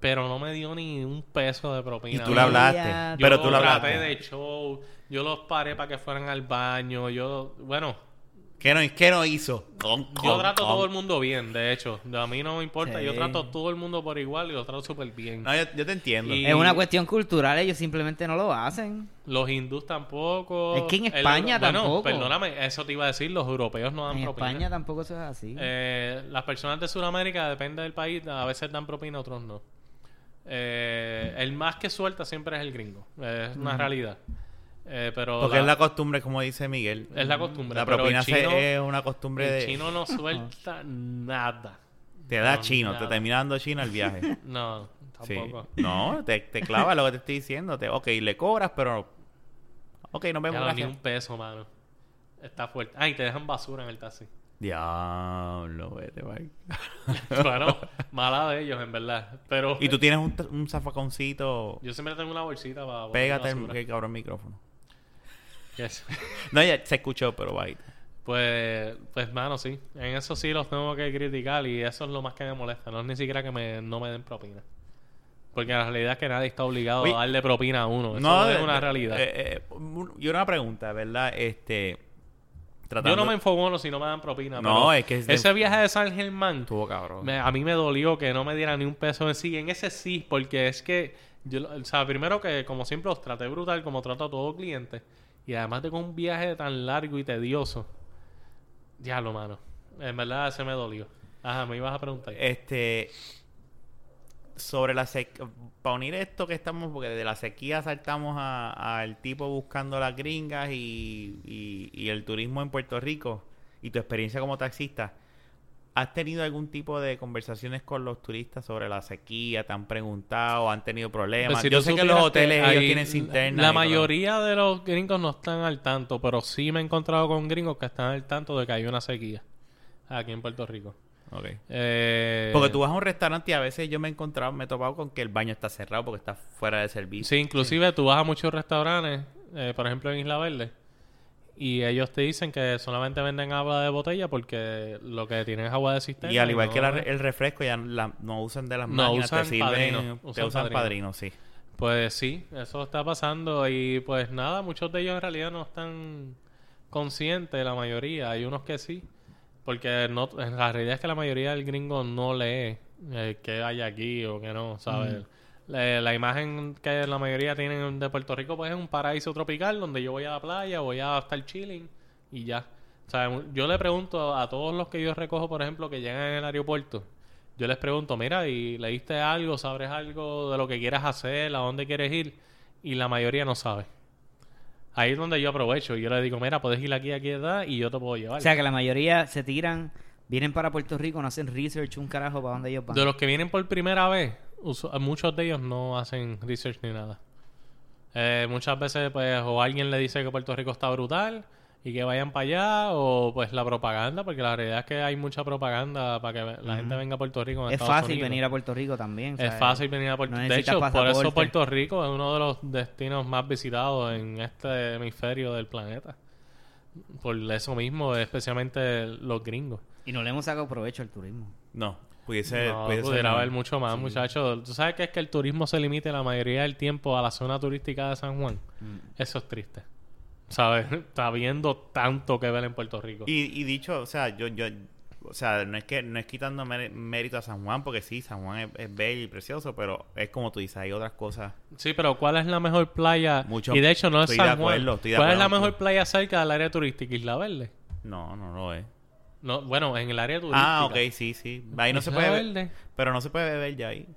Pero no me dio ni un peso de propina. Y tú le hablaste. Yo Pero tú le traté hablaste. de show. Yo los paré para que fueran al baño. Yo, bueno, ¿Qué no, qué no hizo? Con, yo trato a con. todo el mundo bien, de hecho. A mí no me importa. Yo Sí. trato a todo el mundo por igual y los trato súper bien. No, yo, yo te entiendo. Y- Es una cuestión cultural, ellos simplemente no lo hacen. Los hindús tampoco. Es que en El España bueno, tampoco. perdóname, eso te iba a decir. Los europeos no dan En propina. España tampoco eso es así. Eh, las personas de Sudamérica, depende del país, a veces dan propina, otros no. Eh, el más que suelta siempre es el gringo. Es una realidad. Eh, pero Porque la- es la costumbre, como dice Miguel. es la costumbre. La propina el chino, es una costumbre el de... chino no <laughs> suelta nada. Te da no, chino, nada. te termina dando chino el viaje. <laughs> No, Sí. tampoco. No, te, te clava lo que te estoy diciendo. Te, ok, le cobras, pero... Ok, nos vemos, Ya no, ni un peso, mano. Está fuerte. Ay, te dejan basura en el taxi. Diablo, vete, bye. <laughs> bueno, mala de ellos, en verdad. Pero Y tú tienes un, un zafaconcito... yo siempre tengo una bolsita para Pégate el, el cabrón micrófono. Yes. <laughs> No, ya se escuchó, pero bye. Pues, pues, mano, sí. En eso sí los tengo que criticar y eso es lo más que me molesta. No es ni siquiera que me, no me den propina. Porque la realidad es que nadie está obligado a darle propina a uno. Eso No, es una de- realidad. eh, eh, y una pregunta, ¿verdad? Este... Tratando... Yo no me enfogono si no me dan propina. No, es que es de- Ese viaje de San Germán, Estuvo cabrón. me- a mí me dolió que no me dieran ni un peso en sí. En ese sí, porque es que... Yo, o sea, primero que como siempre los traté brutal, como trato a todo cliente. Y además de con un viaje tan largo y tedioso. Diablo, mano. En verdad se me dolió. Ajá, me ibas a preguntar. Este. Sobre la sequía. Para unir esto que estamos. Porque de la sequía saltamos al tipo buscando las gringas y, y el turismo en Puerto Rico. Y tu experiencia como taxista. ¿Has tenido algún tipo de conversaciones con los turistas sobre la sequía? ¿Te han preguntado? ¿Han tenido problemas? Si Yo sé que los hoteles ellos hay- tienen cisternas. La todo. mayoría de los gringos no están al tanto, pero sí me he encontrado con gringos que están al tanto de que hay una sequía aquí en Puerto Rico. Ok. Eh, Porque tú vas a un restaurante y a veces yo me he encontrado, me he topado con que el baño está cerrado porque está fuera de servicio. Sí, inclusive tú vas a muchos restaurantes, eh, por ejemplo en Isla Verde, y ellos te dicen que solamente venden agua de botella porque lo que tienen es agua de cisterna. Y al igual no- que la- el refresco, ya la- no usan de las No, máquinas, usan te sirven, padrino, te usan usan padrino. padrino, sí. Pues sí, eso está pasando y pues nada, muchos de ellos en realidad no están conscientes, la mayoría, hay unos que sí, porque no, en la realidad es que la mayoría del gringo no lee eh, qué hay aquí o qué no, ¿sabes? La, la imagen que la mayoría tienen de Puerto Rico pues es un paraíso tropical donde yo voy a la playa, voy a estar chilling y ya. O sea, yo le pregunto a todos los que yo recojo, por ejemplo, que llegan en el aeropuerto, yo les pregunto, mira, ¿y leíste algo? ¿Sabes algo de lo que quieras hacer? ¿A dónde quieres ir? Y la mayoría no sabe. Ahí es donde yo aprovecho. Yo le digo, mira, puedes ir aquí, aquí, allá, y yo te puedo llevar. O sea, que la mayoría se tiran, vienen para Puerto Rico, no hacen research, un carajo para donde ellos van. de los que vienen por primera vez, muchos de ellos no hacen research ni nada. Eh, muchas veces, pues, o alguien le dice que Puerto Rico está brutal y que vayan para allá, o pues la propaganda, porque la realidad es que hay mucha propaganda para que la gente venga a Puerto Rico. en es Estados fácil Unidos. venir a Puerto Rico también. Es fácil venir a Puerto No De hecho, por eso. Puerto Rico es uno de los destinos más visitados en este hemisferio del planeta. Por eso mismo, especialmente los gringos. Y no le hemos sacado provecho al turismo. No, pudiese, No, pudiese pudiera no. haber mucho más, muchachos. ¿Tú sabes que es que el turismo se limite la mayoría del tiempo a la zona turística de San Juan? Mm. Eso es triste. ¿Sabes? <laughs> Está viendo tanto que ver en Puerto Rico. Y, y dicho, o sea, yo, yo, o sea, no es que no es quitando mé- mérito a San Juan, porque sí, San Juan es, es bello y precioso, pero es como tú dices, hay otras cosas. Sí, pero ¿cuál es la mejor playa? Mucho- y de hecho no es San acuerdo, Juan. ¿Cuál es la mejor playa cerca del área turística? Isla Verde. No, no lo es. No, bueno, en el área turística. Ah, ok, sí, sí. Ahí no se puede Verde. ver, pero no se puede beber ya ahí.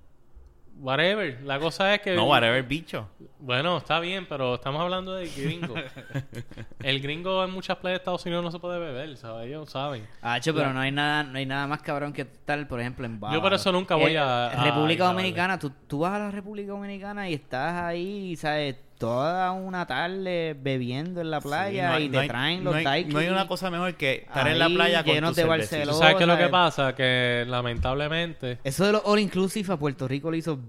Whatever. La cosa es que... No, whatever, bicho. Bueno, está bien, pero estamos hablando de gringo. <laughs> el gringo en muchas playas de Estados Unidos no se puede beber, ¿sabes? Ellos saben. Ah, che, pero no hay nada, no hay nada más cabrón que estar, por ejemplo, en Bávaro. Yo por eso nunca voy Eh, a- a República Dominicana, tú, tú vas a la República Dominicana y estás ahí, ¿sabes? Toda una tarde bebiendo en la playa Sí, no hay- y te no hay- traen no los hay, daiquiris. no hay una cosa mejor que estar en la playa con llenos tu de cervecita. ¿Tú Barcelona. sabes qué es lo que pasa? Que lamentablemente... Eso de los all inclusive a Puerto Rico lo hizo.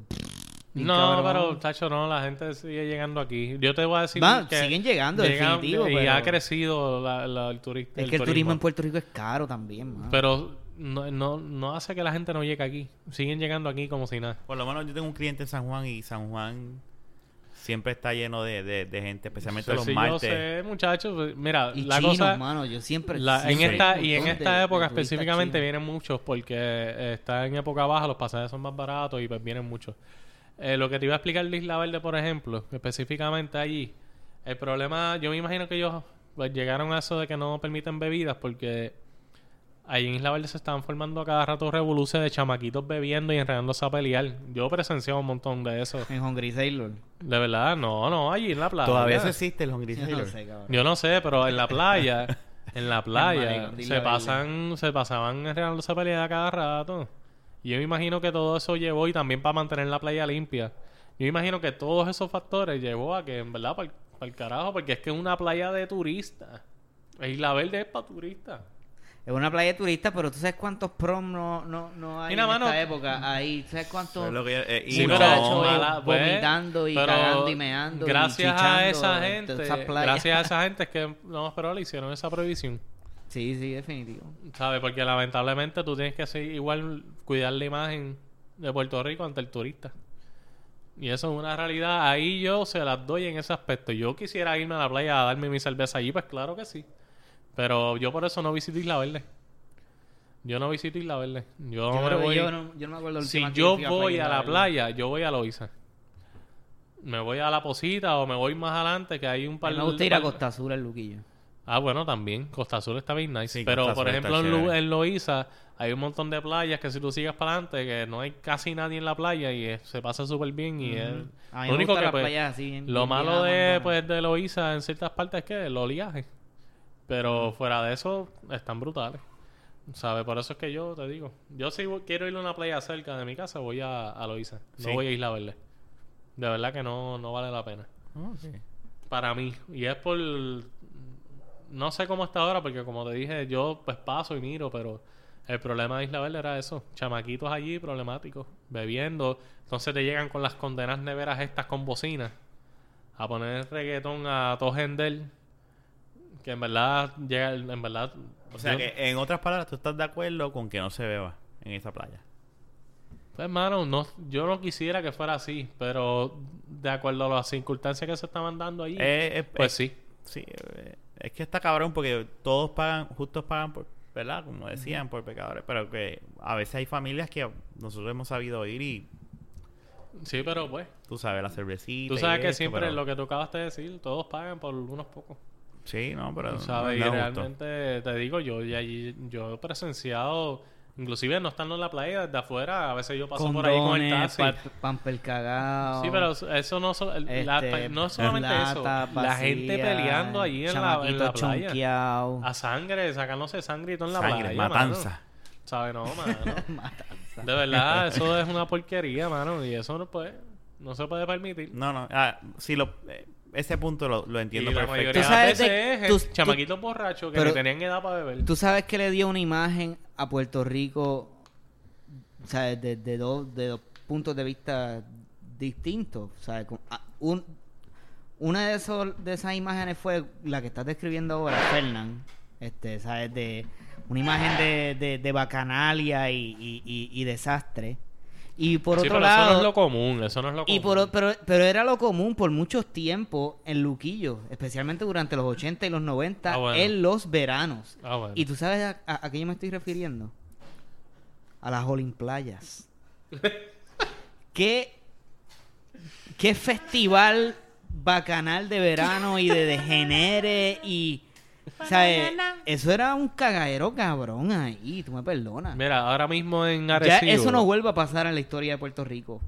No, cabrón. pero, tacho, no, la gente sigue llegando aquí. Yo te voy a decir Va, que... siguen llegando, llegan- definitivo, Y pero- ha crecido la- la- el, turista, Es que el turismo en Puerto Rico es caro también, mano. Pero no, no, no hace que la gente no llegue aquí. Siguen llegando aquí como si nada. Por lo menos yo tengo un cliente en San Juan y San Juan siempre está lleno de, de, de gente, especialmente los Sí, yo martes. sé, muchachos. pues, Mira, y la chinos, cosa... mano, yo siempre... La- en esta, y en esta de- época específicamente vienen muchos porque eh, está en época baja, los pasajes son más baratos y pues vienen muchos. Eh, lo que te iba a explicar de Isla Verde, por ejemplo, específicamente allí, el problema, yo me imagino que ellos pues, llegaron a eso de que no permiten bebidas porque allí en Isla Verde se estaban formando a cada rato revoluciones de chamaquitos bebiendo y enredándose a pelear. Yo presenciaba un montón de eso. En Hungry Sailor. De verdad, no, no, allí en la playa. Todavía eso existe el Hungry Yo no Sailor. sé, cabrón. Yo no sé, pero en la playa, <laughs> en la playa, se pasan, se pasaban enredándose a pelear a cada rato. Y yo me imagino que todo eso llevó, y también para mantener la playa limpia, yo me imagino que todos esos factores llevó a que, en verdad, para el carajo, porque es que es una playa de turistas. Isla Verde es para turistas. Es una playa de turistas, pero tú sabes cuántos prom no, no, no hay Mira, en mano, esta época. Ahí, ¿tú sabes cuántos lo que eh, y Sí, no, pero muchachos mala- pues, vomitando y pero cagando y meando y Gracias a esa en gente, gracias a <laughs> esa gente es que lo más probable hicieron esa prohibición. Sí, sí, definitivo. ¿Sabes? Porque lamentablemente tú tienes que hacer igual cuidar la imagen de Puerto Rico ante el turista. Y eso es una realidad. Ahí yo se las doy en ese aspecto. Yo quisiera irme a la playa a darme mi cerveza allí, pues claro que sí. Pero yo por eso no visito Isla Verde. Yo no visito Isla Verde. Yo, Yo, me voy... yo no, yo no me acuerdo la si yo voy a la playa, yo voy a Loiza. Me voy a la Posita o me voy más adelante que hay un par mí me gusta ir a Costa Azul, el Luquillo. Ah, bueno, también. Costa Azul está bien nice. Sí, Pero, por ejemplo, en, en Loíza hay un montón de playas que si tú sigues para adelante, que no hay casi nadie en la playa y se pasa súper bien. y es- A mí lo me único gustan que, las pues, playas así, bien- lo bien malo de, pues, de Loíza en ciertas partes es que el oleaje. Pero fuera de eso, están brutales. ¿Sabes? Por eso es que yo te digo. Yo si quiero ir a una playa cerca de mi casa, voy a, a Loíza. No Sí. voy a Isla Verde. De verdad que no, no vale la pena Ok. para mí. Y es por. No sé cómo está ahora, porque como te dije, yo pues paso y miro, pero El problema de Isla Verde era eso. Chamaquitos allí problemáticos, bebiendo. Entonces te llegan con las condenas neveras estas con bocinas. A poner reggaetón a todo gender. Que en verdad llega, en verdad... O sea yo- que, en otras palabras, tú estás de acuerdo con que no se beba en esa playa. Pues hermano, no, yo no quisiera que fuera así, pero de acuerdo a las circunstancias que se estaban dando allí, Eh, eh, pues eh, sí. Sí, es que está cabrón porque todos pagan, justos pagan por, ¿verdad? Como decían, por pecadores, pero que a veces hay familias que nosotros hemos sabido ir y Sí, pero pues, tú sabes, la cervecita. tú y sabes que esto, siempre pero- lo que tú acabaste de decir, todos pagan por unos pocos. Sí, no, pero sabes, no y realmente te digo, yo y allí, yo he presenciado, inclusive no estando en la playa, desde afuera, a veces yo paso por ahí con el taxi. pa- pamper cagado. Sí, pero eso no, so- la- este, no es solamente eso, la gente peleando allí en la, en chamaquito la playa. chonqueado. A sangre, sacándose sangre y todo en la Sangre, playa. matanza. mano. ¿Sabes? No, mano. <laughs> Matanza. De verdad, eso es una porquería, mano. Y eso no puede, no se puede permitir. No, no, ah, sí, lo, eh, ese punto lo, lo entiendo y la perfecto. mayoría Tú sabes de- es tú- chamaquitos borrachos que pero- ni tenían edad para beber. Tú sabes que le dio una imagen a Puerto Rico, o sea, de, de dos, de dos puntos de vista distintos. O sea, con- a- un- una de, esos, de esas imágenes fue la que estás describiendo ahora, Fernán. Este, ¿sabes? De una imagen de, de, de bacanalia y, y, y- y desastre. Y por sí, otro pero eso lado. no es lo común, eso no es lo común. Y por, pero, pero era lo común por muchos tiempos en Luquillo, especialmente durante los 80 y los 90, Ah, bueno. en los veranos. Ah, bueno. ¿Y tú sabes a, a- a qué yo me estoy refiriendo? A las Olimplayas. <laughs> ¿Qué, ¿Qué festival bacanal de verano y de degenere y... ¿sabes? Eso era un cagadero cabrón ahí, tú me perdonas. Mira, ahora mismo en Ya Arecibo... eso no vuelve a pasar en la historia de Puerto Rico.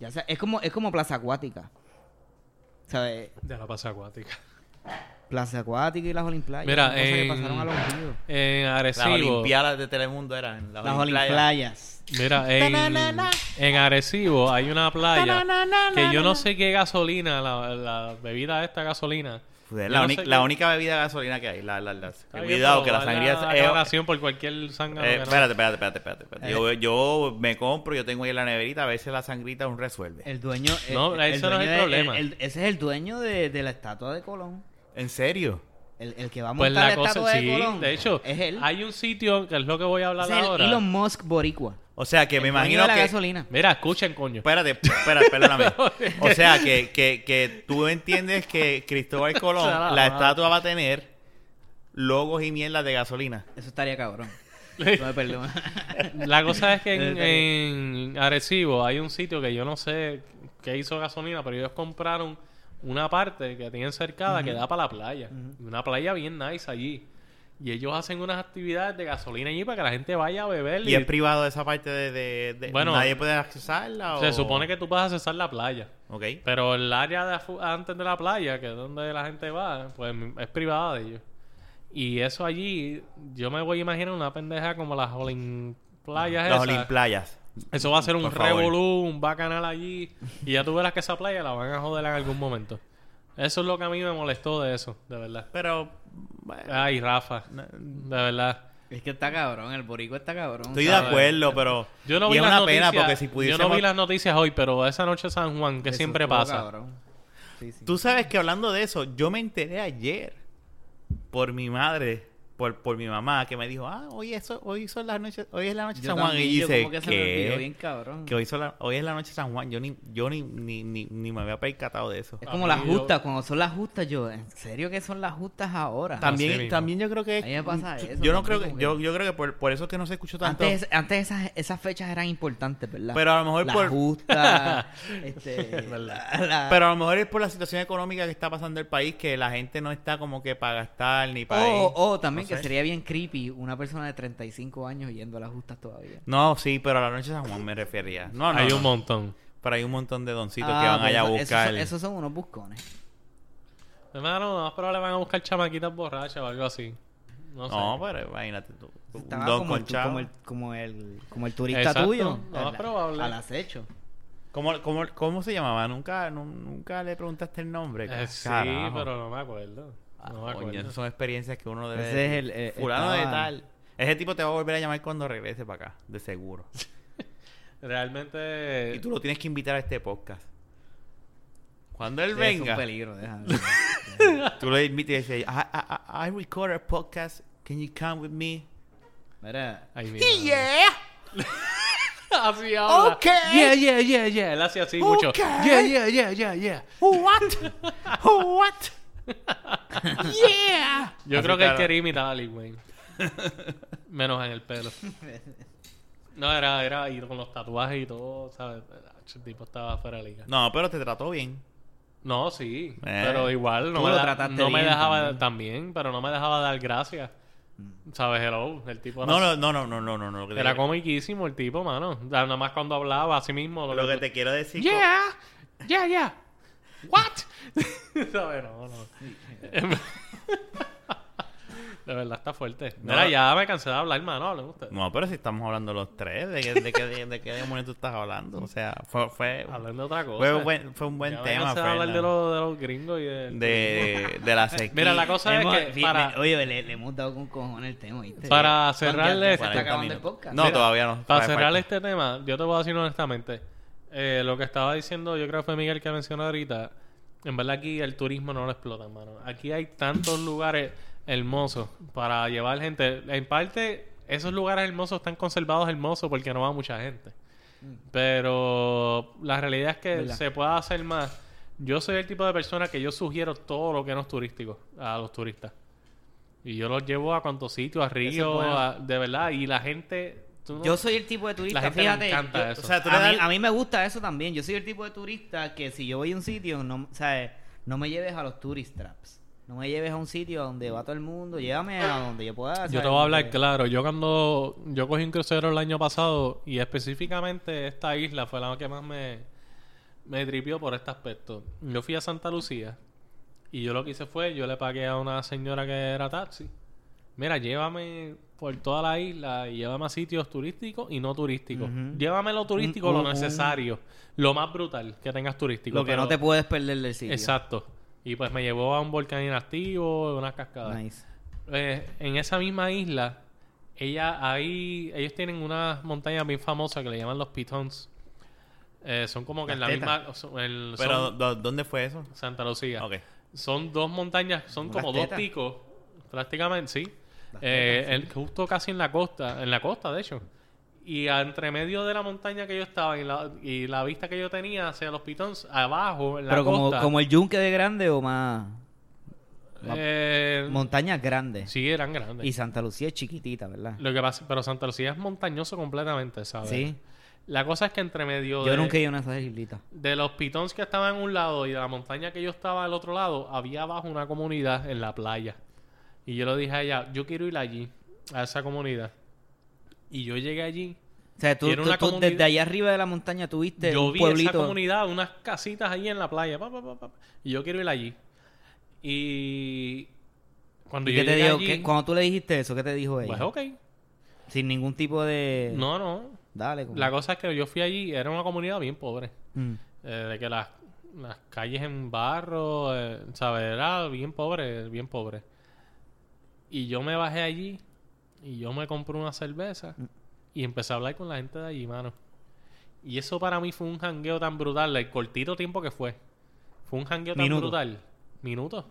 Ya sea, es como es como Plaza Acuática. ¿Sabes? De la pasa acuática. Plaza Acuática y las Olimplayas. Mira, cosas que en- pasaron a los ríos. En Las Arecibo... Olimpiadas de Telemundo eran las, Las. Olimplayas. Mira, en, en Arecibo hay una playa que yo no sé qué gasolina, la, la bebida esta gasolina. Pues la, no uni- sé la qué- única bebida de gasolina que hay. La, la, la- bien, cuidado, que la sangría la es- aclaración por cualquier sangre. Eh, espérate, espérate, espérate, espérate, espérate. Yo, yo me compro, yo tengo ahí en la neverita, a veces la sangrita un resuelve. El dueño. el- No, el ese no es el de- problema. el- ese es el dueño de, de la estatua de Colón. ¿En serio? El, el que va a Pues montar la la, estatua cosa, de sí, Colón. de hecho, es él. hay un sitio que es lo que voy a hablar Ese es el ahora. Elon Musk Boricua. O sea, que me El imagino de la que... gasolina. Mira, escuchen, coño. Espérate, espérate, perdóname. <laughs> O sea, que, que, que tú entiendes que Cristóbal <laughs> Colón, la estatua va a tener logos y mierdas de gasolina. Eso estaría cabrón. <laughs> No me. La cosa es que en, en Arecibo hay un sitio que yo no sé qué hizo gasolina, pero ellos compraron una parte que tienen cercada que da para la playa. Una playa bien nice allí. Y ellos hacen unas actividades de gasolina allí para que la gente vaya a beber. Y es privado esa parte de... de- de- Bueno, ¿Nadie puede accesarla o...? Se supone que tú puedes accesar la playa. Ok. Pero el área de antes de la playa, que es donde la gente va, pues es privada de ellos. Y eso allí, yo me voy a imaginar una pendeja como las Olimplayas Las esas. Olimplayas. Eso va a ser un revolú, un bacanal allí. Y ya tú verás que esa playa la van a joder en algún momento. Eso es lo que a mí me molestó de eso, de verdad. Pero... bueno, Ay, Rafa, de verdad. Es que está cabrón, el Boricua está cabrón. estoy de acuerdo, pero... Yo no y vi es las una noticias. pena porque si Yo pudiésemos... no vi las noticias hoy, pero esa noche San Juan, que Eso siempre pasa. cabrón. Sí, sí. Tú sabes que hablando de eso, yo me enteré ayer por mi madre, por, por mi mamá, que me dijo, ah, hoy, eso, hoy, son las noches, hoy es la noche de San Juan. también, y yo dice, como que se me olvidó ¿qué? bien cabrón. Que hoy, son la- hoy es la noche de San Juan. Yo ni, yo ni, ni, ni, ni me había percatado de eso. Es como las yo- justas, cuando son las justas, yo, ¿en serio que son las justas ahora? También, mismo. también yo creo que... A mí me pasa eso Yo no creo que... Yo, yo creo que por, por eso es que no se escuchó tanto... Antes, antes esas, esas fechas eran importantes, ¿verdad? Pero a lo mejor la por- justa, <laughs> este, la- la- Pero a lo mejor es por la situación económica que está pasando el país que la gente no está como que para gastar ni para... o, ir. o también No que sería bien creepy una persona de 35 años yendo a las justas todavía. No, sí, pero a la noche de San Juan me refería. No, no, Hay no. un montón. Pero hay un montón de doncitos Ah, que van allá a buscar. Esos, esos son unos buscones. Hermano, más probable van a buscar chamaquitas borrachas o algo así. No, sé. No, pero imagínate tú. Un don como el, como, el, como, el, como el turista Exacto, tuyo. lo más al- probable. Al acecho. ¿Cómo, cómo, cómo se llamaba? Nunca, nu- nunca le preguntaste el nombre. Eh, sí, pero no me acuerdo. Ah, No coño, esas son experiencias que uno debe Ese es el, eh, Fulano de estaba- tal. Ese tipo te va a volver a llamar cuando regrese para acá, de seguro. <laughs> Realmente. Y tú lo tienes que invitar a este podcast. Cuando él Sí, Es venga, un peligro, déjame. <laughs> tú lo invitas y dices, I, I, I- record a podcast, can you come with me? Mira, Ay, mi Yeah, <laughs> así habla. Ok. Yeah, yeah, yeah, yeah. Él hacía así mucho. Ok. Yeah, yeah, yeah, yeah, yeah. What? What? <laughs> yeah. Yo Así creo que él cara. quería imitar a Lil Wayne. <laughs> Menos en el pelo. No, era, era ir con los tatuajes y todo, ¿sabes? El tipo estaba fuera de liga. No, pero te trató bien. No, sí. Eh. Pero igual no me, lo da- no me bien dejaba también. también. pero no me dejaba dar gracias. ¿Sabes? Hello. El tipo No, era, no, no, no, no, no, que te, era comiquísimo el tipo, mano. Nada más cuando hablaba así mismo. lo que te quiero decir. Yeah, yeah, yeah. What? <laughs> ¿Sabes? No, no. <laughs> De verdad está fuerte. No. Mira, ya me cansé de hablar, mano. Hablen ustedes. No, pero si estamos hablando los tres, ¿de qué, de qué, de, de qué demonios tú estás hablando? O sea, fue, fue, <laughs> Hablen de otra cosa. fue, buen, fue un buen Ya me tema, cansé de hablar de, los- de los gringos y de... de, de la sequía. Mira, la cosa hemos- es que para, me- oye, le, le hemos dado con cojones el tema, ¿viste? Para cerrarle este- se está acabando el podcast. No, Mira, todavía no. para cerrar este tema, yo te voy a decir honestamente, eh, lo que estaba diciendo, yo creo que fue Miguel que mencionó ahorita, en verdad aquí el turismo no lo explota, mano. Aquí hay tantos lugares hermosos para llevar gente. En parte, esos lugares hermosos están conservados hermosos porque no va mucha gente. Pero la realidad es que ¿Verdad? se puede hacer más. Yo soy el tipo de persona que yo sugiero todo lo que no es turístico a los turistas. Y yo los llevo a cuantos sitios, a ríos, bueno. a- de verdad. Y la gente... tú no- Yo soy el tipo de turista, La gente fíjate. encanta yo- eso. O sea, tú le a, mí, das- a mí me gusta eso también. Yo soy el tipo de turista que si yo voy a un sitio, no, o sea, no me lleves a los tourist traps. No me lleves a un sitio donde va todo el mundo. Llévame a donde yo pueda. Yo te voy a hablar claro. Yo cuando... Yo cogí un crucero el año pasado y específicamente esta isla fue la que más me... Me tripió por este aspecto. Yo fui a Santa Lucía y yo lo que hice fue... Yo le pagué a una señora que era taxi. Mira, llévame por toda la isla y llévame a sitios turísticos y no turísticos. Llévame lo turístico, Un- lo un- necesario. Lo más brutal que tengas turístico. Lo que no te puedes perder del sitio. Exacto. Y pues me llevó a un volcán inactivo, unas cascadas. Nice. Eh, en esa misma isla, ella ahí, ellos tienen unas montañas bien famosas que le llaman los Pitons. Eh, son como que en la misma. son- el- Pero, son ¿dó- ¿dónde fue eso? Santa Lucía. Ok. Son dos montañas, son como dos picos, prácticamente, sí. Eh, el- justo casi en la costa, en la costa, de hecho. Y entre medio de la montaña que yo estaba y la, y la vista que yo tenía hacia los Pitons, abajo, en la Pero como, costa. como el yunque de grande o más. eh, Montañas grandes. sí, eran grandes. Y Santa Lucía es chiquitita, ¿verdad? Lo que pasa, pero Santa Lucía es montañoso completamente, ¿sabes? Sí. La cosa es que entre medio Yo de, nunca he ido a esas islitas. de los pitons que estaban en un lado y de la montaña que yo estaba al otro lado, había abajo una comunidad en la playa. Y yo le dije a ella, yo quiero ir allí, a esa comunidad. Y yo llegué allí, O sea, tú, Y era tú- una tú comunidad- desde allá arriba de la montaña tuviste yo un vi pueblito. esa comunidad, unas casitas allí en la playa, pa, pa, pa, pa, y yo quiero ir allí. Y cuando ¿Y yo qué te llegué allí, ¿Qué- cuando tú le dijiste eso, ¿qué te dijo ella? pues ok, Sin ningún tipo de... no, no. Dale. como- La cosa es que yo fui allí, era una comunidad bien pobre. Mm. Eh, de que las, las calles en barro, eh, ¿sabes? Era bien pobre, bien pobre. Y yo me bajé allí y yo me compré una cerveza y empecé a hablar con la gente de allí, mano. Y eso para mí fue un jangueo tan brutal, el cortito tiempo que fue. Fue un jangueo tan Minuto. brutal. Minutos.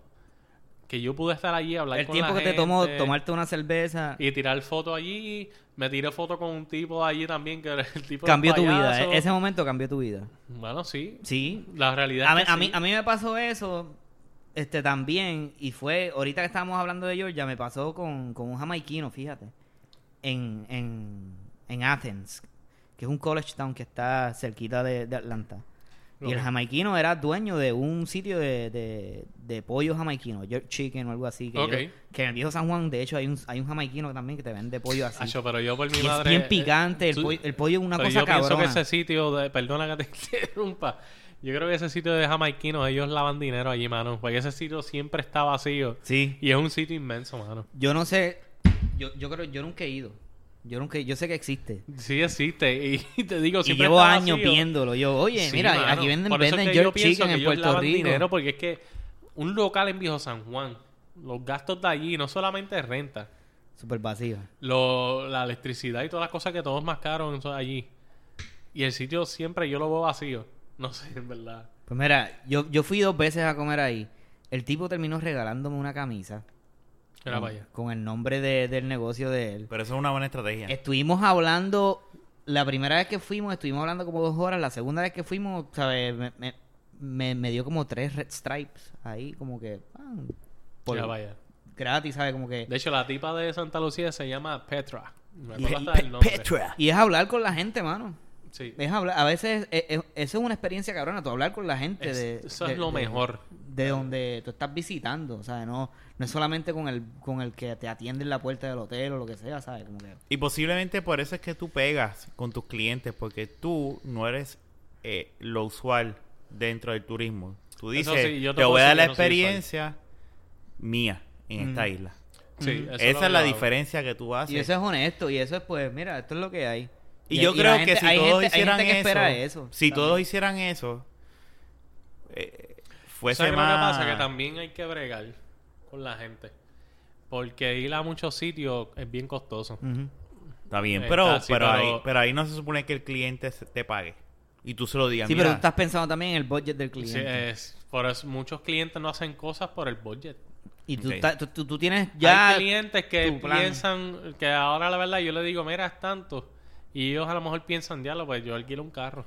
Que yo pude estar allí, hablar El con tiempo la que te tomó tomarte una cerveza y tirar fotos allí. Me tiré foto con un tipo allí también, que era el tipo cambió tu vida. E- Ese momento cambió tu vida. Bueno, sí. Sí. La realidad A es que a, mí, a mí me pasó eso este también y fue, ahorita que estábamos hablando de Georgia, me pasó con, con un jamaiquino, fíjate, en, en, en Athens, que es un college town que está cerquita de, de Atlanta. Y el jamaiquino era dueño de un sitio de, de, de pollo jamaiquino, jerk chicken o algo así. Que, yo- en el viejo San Juan, de hecho, hay un, hay un jamaiquino también que te vende pollo así. Acho, pero yo por mi Y es bien eh, picante, el tú- pollo, el pollo es una pero cosa yo pienso cabrona. que ese sitio de... Perdona que te <laughs> interrumpa. Yo creo que ese sitio de jamaiquinos, ellos lavan dinero allí, mano. Porque ese sitio siempre está vacío. Sí. Y es un sitio inmenso, mano. Yo no sé, yo, yo creo, yo nunca he ido. Yo nunca, yo sé que existe. Sí existe. Y <laughs> te digo, Y siempre llevo está años vacío. viéndolo. Yo, oye, Sí, mira, mano. aquí venden, Por eso es venden que yo chicken que en ellos Puerto lavan Rico. dinero porque es que un local en Viejo San Juan, los gastos de allí no solamente es renta, Súper vacío. Lo, la electricidad y todas las cosas que todo es más caro eso allí. Y el sitio siempre yo lo veo vacío. No sé, en verdad. Pues mira, yo, yo fui dos veces a comer ahí. El tipo terminó regalándome una camisa Era con, allá. con el nombre de- del negocio de él. Pero eso es una buena estrategia. Estuvimos hablando, la primera vez que fuimos, estuvimos hablando como dos horas. La segunda vez que fuimos, ¿sabes? Me, me, me- me dio como tres red stripes ahí, como que. ah, por- Era allá. gratis, ¿sabes? Como que. De hecho, la tipa de Santa Lucía se llama Petra. Me Y- acuerdo hasta del nombre. Y es hablar con la gente, mano. Sí. Es hablar, a veces eh, eh, eso es una experiencia cabrona, tú hablar con la gente Es- de eso de- es lo de- mejor. de donde tú estás visitando, o sea, no no es solamente con el con el que te atiende en la puerta del hotel o lo que sea, ¿sabes? Como que Y posiblemente por eso es que tú pegas con tus clientes, porque tú no eres eh, lo usual dentro del turismo. Tú dices, sí, yo te voy a dar la que no soy usual". experiencia mía en esta isla. Sí, eso Esa es la diferencia que tú haces. y eso es honesto y eso es pues, mira, esto es lo que hay. Y yo creo gente- que si todos gente- hicieran eso, si también. todos hicieran eso, eh, fuese ¿Sabes lo que más... pasa? Que también hay que bregar con la gente. Porque ir a muchos sitios es bien costoso. Está bien, Eh, pero, está, sí, pero, pero- Ahí, pero ahí no se supone que el cliente se- te pague. Y tú se lo digas, Sí, mira, pero tú estás pensando también en el budget del Sí, cliente. es, por eso muchos clientes no hacen cosas por el budget. y tú, Ok. estás- tú, tú- tú tienes ya Hay clientes que piensan que ahora la verdad yo le digo, mira, es tanto. Y ellos a lo mejor piensan, diablo, pues yo alquilo un carro.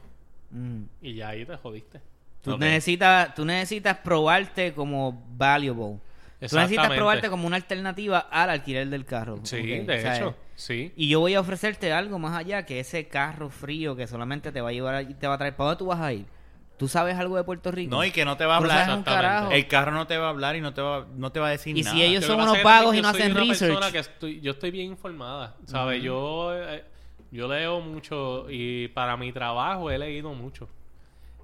Mm. Y ya ahí te jodiste. Tú necesitas, tú necesitas probarte como valuable. Tú necesitas probarte como una alternativa al alquiler del carro. Sí, de o sea, hecho, sí. Y yo voy a ofrecerte algo más allá que ese carro frío que solamente te va a llevar y te va a traer. ¿Para dónde tú vas a ir? ¿Tú sabes algo de Puerto Rico? No, y que no te va a hablar. El carro no te va a hablar y no te va, no te va a decir Y nada. si ellos son unos vagos y no hacen una research. persona que estoy, yo estoy bien informada, ¿sabes? Yo, eh, yo leo mucho y para mi trabajo he leído mucho.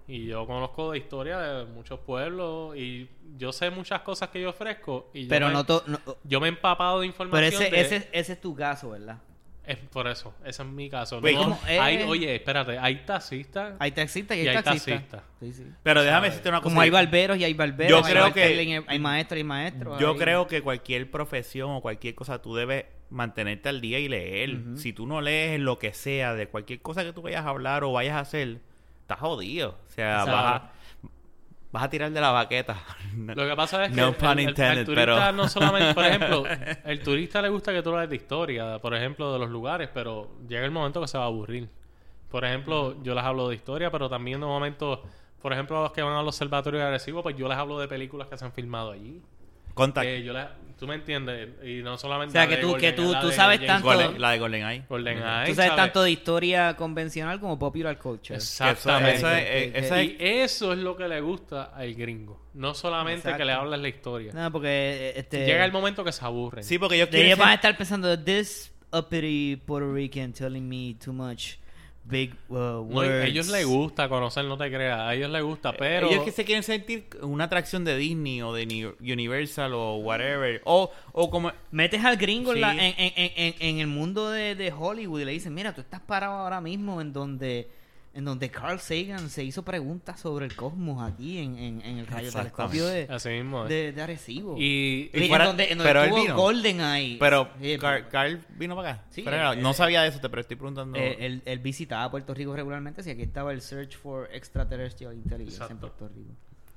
Y yo conozco de historia de muchos pueblos y yo sé muchas cosas que yo ofrezco. Y yo Pero me, no, to- no- Yo me he empapado de Pero información. ese, de- ese, ese es tu caso, ¿verdad? Es por eso, ese es mi caso. Güey, No, ¿cómo es? hay- oye, espérate, hay taxistas. Hay taxistas y hay, Y hay taxistas. taxistas. Sí, sí. Pero déjame decirte una cosa. Como hay barberos y hay barberos. Yo hay creo bartending, que- hay- Hay maestros y maestros. Yo hay- creo que cualquier profesión o cualquier cosa tú debes mantenerte al día y leer. Si tú no lees lo que sea de cualquier cosa que tú vayas a hablar o vayas a hacer, estás jodido. O sea, vas a, vas a tirar de la baqueta. <laughs> Lo que pasa es que No el- intended, turista pero- no solamente, por ejemplo, <laughs> el turista le gusta que tú hables de historia, por ejemplo, de los lugares, pero llega el momento que se va a aburrir. Por ejemplo, yo les hablo de historia, pero también de momentos, por ejemplo, a los que van al observatorio de Arecibo, pues yo les hablo de películas que se han filmado allí. Contact. Que yo les- tú me entiendes, y no solamente O sea, la que de tú- que Golden- tú- la tú de sabes James tanto- Golden- la de GoldenEye. GoldenEye, Tú sabes ¿sabes? tanto de historia convencional como popular culture. Exactamente. Eso es- Que- que- es- Y eso es lo que le gusta al gringo. No solamente Exacto. que le hables la historia. No, porque eh, este, Llega el momento que se aburren. Sí, porque yo de ellos van a estar pensando, this uppity Puerto Rican telling me too much big uh, No, a ellos les gusta conocer, no te creas. A ellos les gusta, pero... Ellos que se quieren sentir una atracción de Disney o de Ni- Universal o whatever. O, o como... Metes al gringo Sí. en, en- en- en- en el mundo de, de Hollywood y le dicen, mira, tú estás parado ahora mismo en donde en donde Carl Sagan se hizo preguntas sobre el cosmos aquí en, en, en el radiotelescopio de, es. de, de Arecibo. Y... Y Y fuera- en donde, en donde pero él estuvo vino. GoldenEye. Pero Sí, Carl, Carl vino para acá. Sí, Pero eh, no eh, sabía de eso, te- pero estoy preguntando. Eh, él, él visitaba Puerto Rico regularmente, si aquí estaba el Search for Extraterrestrial Intelligence en Exacto. Puerto Rico.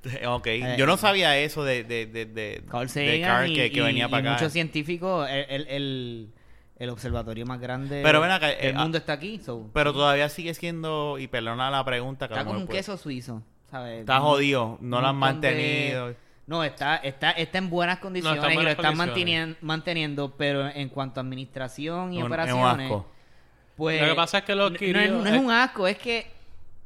<laughs> Ok, Eh, yo no sabía eso de, de, de, de, Carl de Sagan Carl y, que, que venía y para acá. muchos científicos, el, el, el, observatorio más grande Pero ven acá, del eh, mundo ah, está aquí. so, Pero todavía sigue siendo, y perdona la pregunta, que está como un puede- queso suizo, ¿sabes? Está jodido, no lo han de- mantenido. No, está, está, está en buenas condiciones está en y lo están condiciones. mantenien- manteniendo, pero en cuanto a administración y Un- es un operaciones, asco. pues... Lo que pasa es que lo no- adquirió- No, es, no es un asco, es que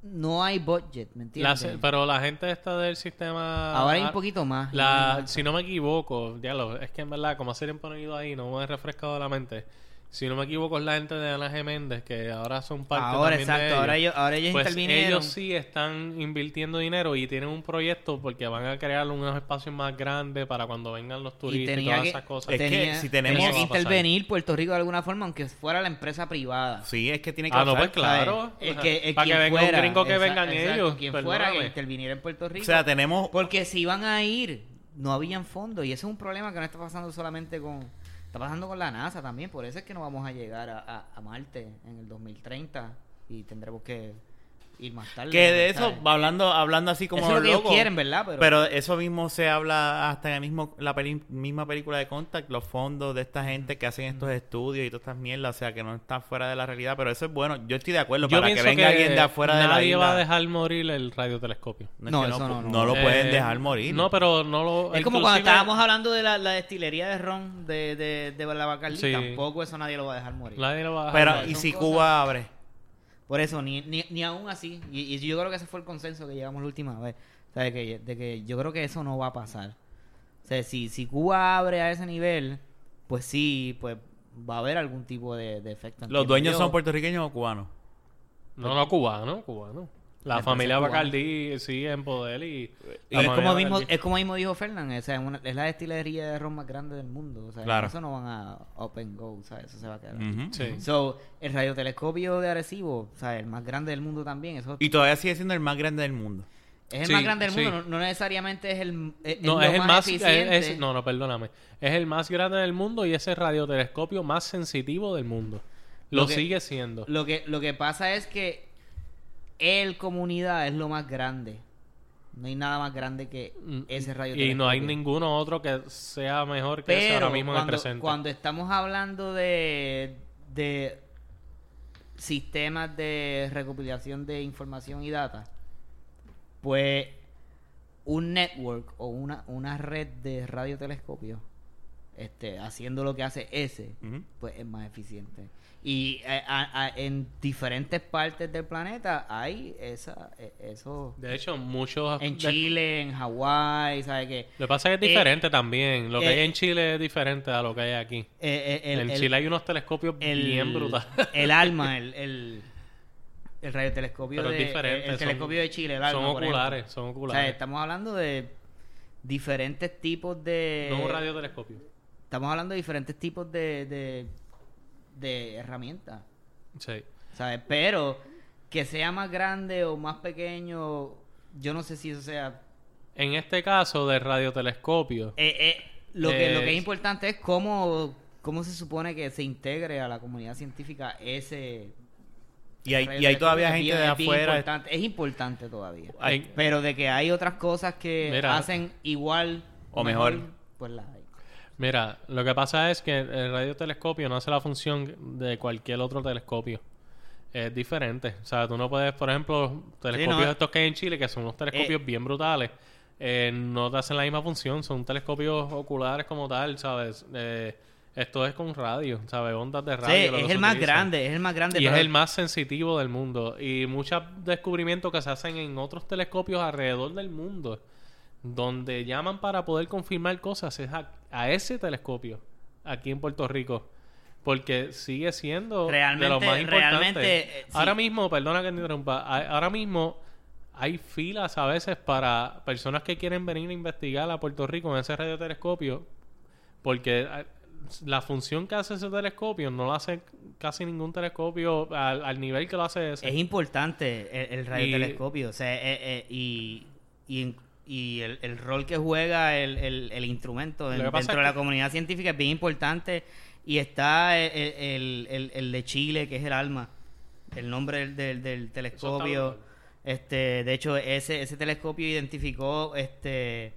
no hay budget, ¿me la- entiendes? pero la gente está del sistema... Ahora hay un poquito más. La, si no me equivoco, ya lo, es que en verdad, como hacer han ido ahí, no me he refrescado la mente. Si no me equivoco, es la gente de Ana Geméndez, que ahora son parte Ahora, también de exacto, ahora ellos, ahora ellos Pues intervinieron. ellos sí están invirtiendo dinero y tienen un proyecto porque van a crear unos espacios más grandes para cuando vengan los turistas y, todas que, esas cosas. Es que si tenemos- tenía que intervenir Puerto Rico de alguna forma, aunque fuera la empresa privada. Sí, es que tiene que Ah, no, pues claro. Que, Para que venga un fuera, gringo que vengan exacto, ellos, Quien fuera que interviniera en Puerto Rico. O sea, tenemos... porque si iban a ir, no habían fondos. Y ese es un problema que no está pasando solamente con, Está pasando con la NASA también, por eso es que no vamos a llegar a, a- Marte en el 2030 y tendremos que ir más tarde. Que de eso, ¿sabes? hablando, hablando así como Eso es lo que ellos loco, quieren, ¿verdad? Pero, Pero eso mismo se habla hasta en el mismo, la peli- misma película de Contact, los fondos de esta gente que hacen estos estudios y todas estas mierdas, o sea, que no está fuera de la realidad, pero eso es bueno. Yo estoy de acuerdo, Yo para que venga alguien de afuera de la nadie va a dejar morir el radiotelescopio. No, No, eso no, no. no lo pueden Eh, dejar morir. No, pero no lo. es como cuando estábamos hablando de la, la destilería de ron de, de, de la Bacardi, Sí. tampoco eso nadie lo va a dejar morir. Nadie lo va a dejar Pero, morir. ¿y son si cosas- Cuba abre? Por eso, ni, ni, ni aún así. Y, y yo creo que ese fue el consenso que llegamos la última vez. O sea, de que, de que yo creo que eso no va a pasar. O sea, si, si Cuba abre a ese nivel, pues sí, pues va a haber algún tipo de, de efecto. ¿Los dueños yo. son puertorriqueños o cubanos? No, no, cubano, cubano. La familia Bacardi sigue en poder y... Es, como mismo, es como mismo dijo Fernán, o sea, es una- es la destilería de ron más grande del mundo. O sea, Claro. eso no van a open go, o sea, eso se va a quedar. Sí. So, el radiotelescopio de Arecibo, o sea, el más grande del mundo también, eso Y todavía sigue siendo el más grande del mundo. es el Sí, más grande del sí. mundo, no, no necesariamente es el, es, No, es el más... eficiente. es- es- no, no, perdóname. Es el más grande del mundo y es el radiotelescopio más sensitivo del mundo. Lo, Lo que- sigue siendo. Lo que, lo que pasa es que el comunidad es lo más grande. No hay nada más grande que ese radio Mm, Y no hay ninguno otro que sea mejor que ese ahora mismo en el cuando, presente. cuando estamos hablando de, de sistemas de recopilación de información y data, pues un network o una, una red de radiotelescopios este, haciendo lo que hace ese, pues es más eficiente. Y eh, a- a- en diferentes partes del planeta hay esa, eh, eso. De hecho, muchos... En Chile, en Hawái, ¿sabes qué? Lo que pasa es que es Eh, diferente también. Lo que eh, hay en Chile es diferente a lo que hay aquí. Eh, el- en el- Chile hay unos telescopios el, bien brutales. El <laughs> alma, el, el, el radiotelescopio Pero es diferente, el, son- telescopio de Chile, el alma, son oculares, son O sea, oculares. estamos hablando de diferentes tipos de... no un radiotelescopio. Estamos hablando de diferentes tipos de, de, de herramientas, Sí. ¿sabes? Pero que sea más grande o más pequeño, yo no sé si eso sea... En este caso de radiotelescopio, Eh, eh, lo, que, lo que es importante es cómo, cómo se supone que se integre a la comunidad científica ese... Y hay, radio y hay todavía gente de afuera. importante, es importante todavía. hay- Pero de que hay otras cosas que Mira. hacen igual O mejor. pues las hay. Mira, lo que pasa es que el radiotelescopio no hace la función de cualquier otro telescopio. Es diferente. O sea, tú no puedes, por ejemplo, telescopios no. estos que hay en Chile, que son unos telescopios bien brutales, eh, no te hacen la misma función. Son telescopios oculares como tal, ¿sabes? Eh, esto es con radio, ¿sabes? Ondas de Sí, radio. que es el más grande, es el más grande. Y es el más sensitivo del mundo. Y muchos descubrimientos que se hacen en otros telescopios alrededor del mundo, donde llaman para poder confirmar cosas, es a, a ese telescopio, aquí en Puerto Rico. Porque sigue siendo de Realmente- los más importantes. realmente, eh, sí. Ahora mismo, perdona que te interrumpa, ahora mismo hay filas a veces para personas que quieren venir a investigar a Puerto Rico en ese radiotelescopio, porque eh, la función que hace ese telescopio no la hace casi ningún telescopio al, al nivel que lo hace ese. Es importante el, el radiotelescopio, o sea, eh, eh, y, y, en- y el, el rol que juega el, el- el instrumento dentro de la que- comunidad científica es bien importante. Y está el, el- el- el de Chile, que es el ALMA, el nombre del, del- del telescopio. Este, de hecho, ese, ese telescopio identificó este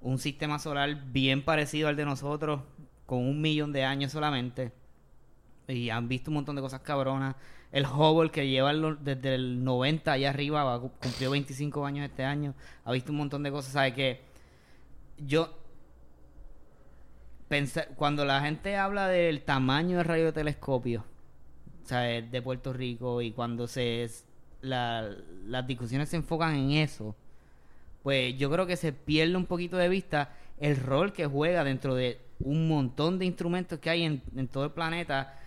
un sistema solar bien parecido al de nosotros, con un millón de años solamente y han visto un montón de cosas cabronas. El Hubble que lleva desde el 90 allá arriba, cumplió 25 años este año, ha visto un montón de cosas, ¿sabe que Yo pensé, cuando la gente habla del tamaño del radiotelescopio, ¿sabes? de Puerto Rico y cuando se la- las discusiones se enfocan en eso, pues yo creo que se pierde un poquito de vista el rol que juega dentro de un montón de instrumentos que hay en todo el planeta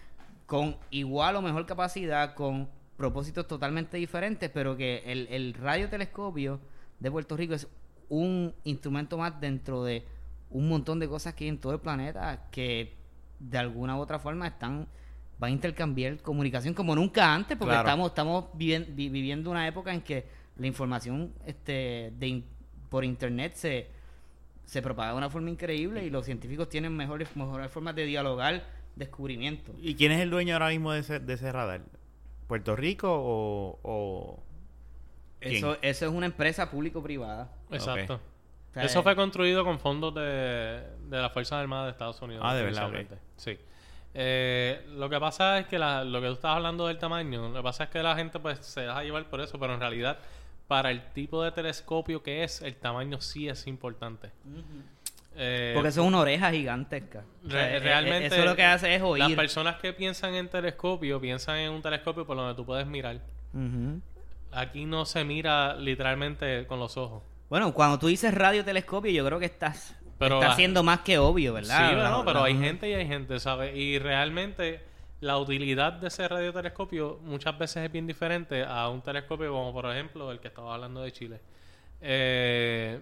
con igual o mejor capacidad, con propósitos totalmente diferentes, pero que el, el radiotelescopio de Puerto Rico es un instrumento más dentro de un montón de cosas que hay en todo el planeta que de alguna u otra forma están van a intercambiar comunicación como nunca antes porque Claro. estamos estamos viven- vi- viviendo una época en que la información este de in- por internet se se propaga de una forma increíble y los científicos tienen mejores, mejores formas de dialogar descubrimiento. ¿Y quién es el dueño ahora mismo de ese, de ese radar? ¿Puerto Rico o...? o- ¿Quién? Eso, eso es una empresa público-privada. Exacto. O sea, Eso eh, fue construido con fondos de, de las Fuerzas Armadas de Estados Unidos. Ah, de verdad. Sí. Eh, lo que pasa es que la- lo que tú estás hablando del tamaño, lo que pasa es que la gente pues se deja llevar por eso, pero en realidad para el tipo de telescopio que es, el tamaño sí es importante. Eh, Porque eso es una oreja gigantesca. O sea, Re- eh, realmente Eso lo que hace es Las oír. personas que piensan en telescopio piensan en un telescopio por donde tú puedes mirar. Aquí no se mira literalmente con los ojos. Bueno, cuando tú dices radiotelescopio, yo creo que estás, Pero estás la- siendo más que obvio, ¿verdad? Sí, La- bueno, pero hay gente y hay gente, ¿sabes? Y realmente la utilidad de ese radiotelescopio muchas veces es bien diferente a un telescopio como por ejemplo el que estaba hablando de Chile. Eh,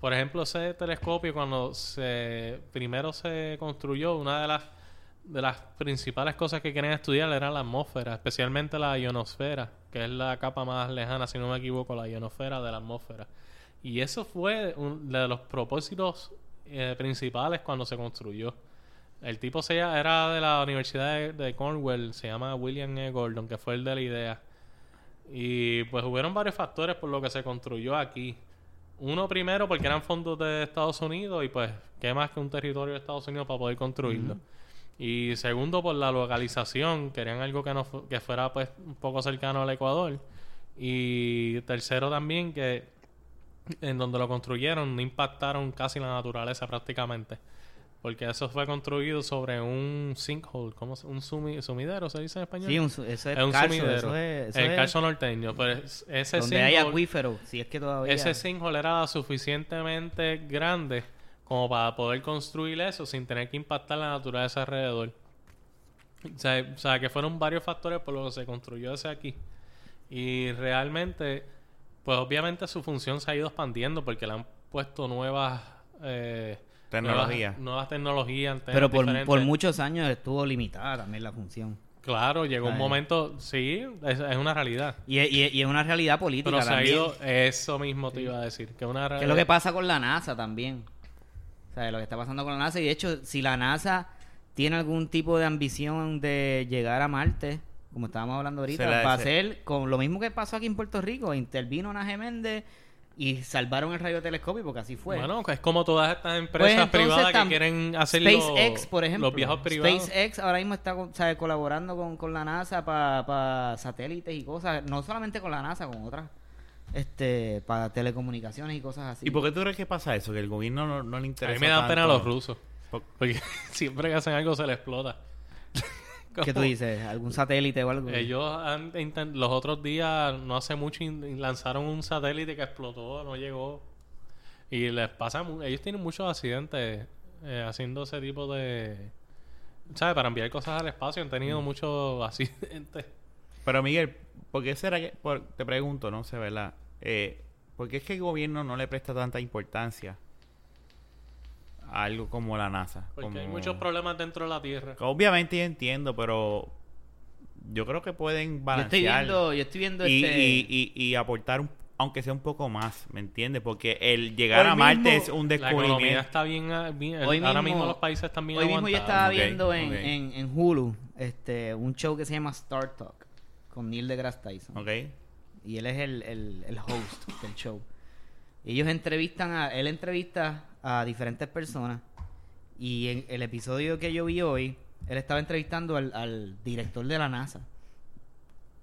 por ejemplo, ese telescopio cuando se primero se construyó, una de las de las principales cosas que querían estudiar era la atmósfera, especialmente la ionosfera, que es la capa más lejana, si no me equivoco, la ionosfera de la atmósfera. Y eso fue un- de los propósitos eh, principales cuando se construyó. El tipo se era de la Universidad de, de Cornwall, se llama William E. Gordon, que fue el de la idea. Y pues hubieron varios factores por lo que se construyó aquí. Uno primero porque eran fondos de Estados Unidos y pues qué más que un territorio de Estados Unidos para poder construirlo. Y segundo por la localización, querían algo que no fu- que fuera pues un poco cercano al Ecuador. Y tercero también que en donde lo construyeron no impactaron casi la naturaleza prácticamente. Porque eso fue construido sobre un sinkhole, ¿cómo se- un sumi- sumidero se dice en español. Sí, un eso es, es un calzo, sumidero. eso es, eso el es calzo norteño. Ese donde hay acuífero, si es que todavía... ese sinkhole era suficientemente grande como para poder construir eso sin tener que impactar la naturaleza alrededor. O sea, o sea, que fueron varios factores por los que se construyó ese aquí. Y realmente, pues obviamente su función se ha ido expandiendo porque le han puesto nuevas... eh, Tecnología. Nuevas, nuevas tecnologías. Pero por, por muchos años estuvo limitada también la función. Claro, llegó un momento... Sí, es, es una realidad. Y, y- y es una realidad política Pero se ha ido... Eso mismo te iba a decir. Que es una Que realidad... es lo que pasa con la NASA también. O sea, lo que está pasando con la NASA. Y de hecho, si la NASA tiene algún tipo de ambición de llegar a Marte, como estábamos hablando ahorita, va a se- ser con lo mismo que pasó aquí en Puerto Rico. Intervino Ana Méndez y salvaron el radiotelescopio porque así fue. Bueno, que es como todas estas Pues empresas entonces privadas que quieren hacer SpaceX, los, por ejemplo. los viajes privados. SpaceX ahora mismo está ¿sabe? colaborando con, con la NASA para satélites y cosas. No solamente con la NASA, con otras. Este, para telecomunicaciones y cosas así. ¿Y por qué tú crees que pasa eso? Que el gobierno no, no le A interesa mí me dan pena tanto? los rusos. Por- Porque <laughs> siempre que hacen algo se les explota. <laughs> ¿Qué tú dices? ¿Algún satélite o algo? Ellos han intent- los otros días, no hace mucho, lanzaron un satélite que explotó, no llegó. Y les pasa, ellos tienen muchos accidentes eh, haciendo ese tipo de... ¿Sabes? Para enviar cosas al espacio han Mm. tenido muchos <laughs> accidentes. Pero Miguel, ¿por qué será que, por- te pregunto, no sé, ¿verdad? Eh, ¿Por qué es que el gobierno no le presta tanta importancia a algo como la NASA? Porque hay muchos problemas dentro de la Tierra. Obviamente yo entiendo, pero yo creo que pueden yo estoy balancear viendo, yo estoy viendo y, este... y, y, y aportar, un- aunque sea un poco más, ¿me entiendes? Porque el llegar Hoy a Marte mismo, es un La economía descubrimiento. está bien... ah, bien- Hoy ahora mismo- mismo los países están bien Hoy mismo yo estaba viendo en, en, en Hulu este, un show que se llama Star Talk con Neil deGrasse Tyson. ¿Ok? Y él es el, el, el host del show. Y ellos entrevistan a... Él entrevista a diferentes personas. Y en el episodio que yo vi hoy, él estaba entrevistando al, director de la NASA.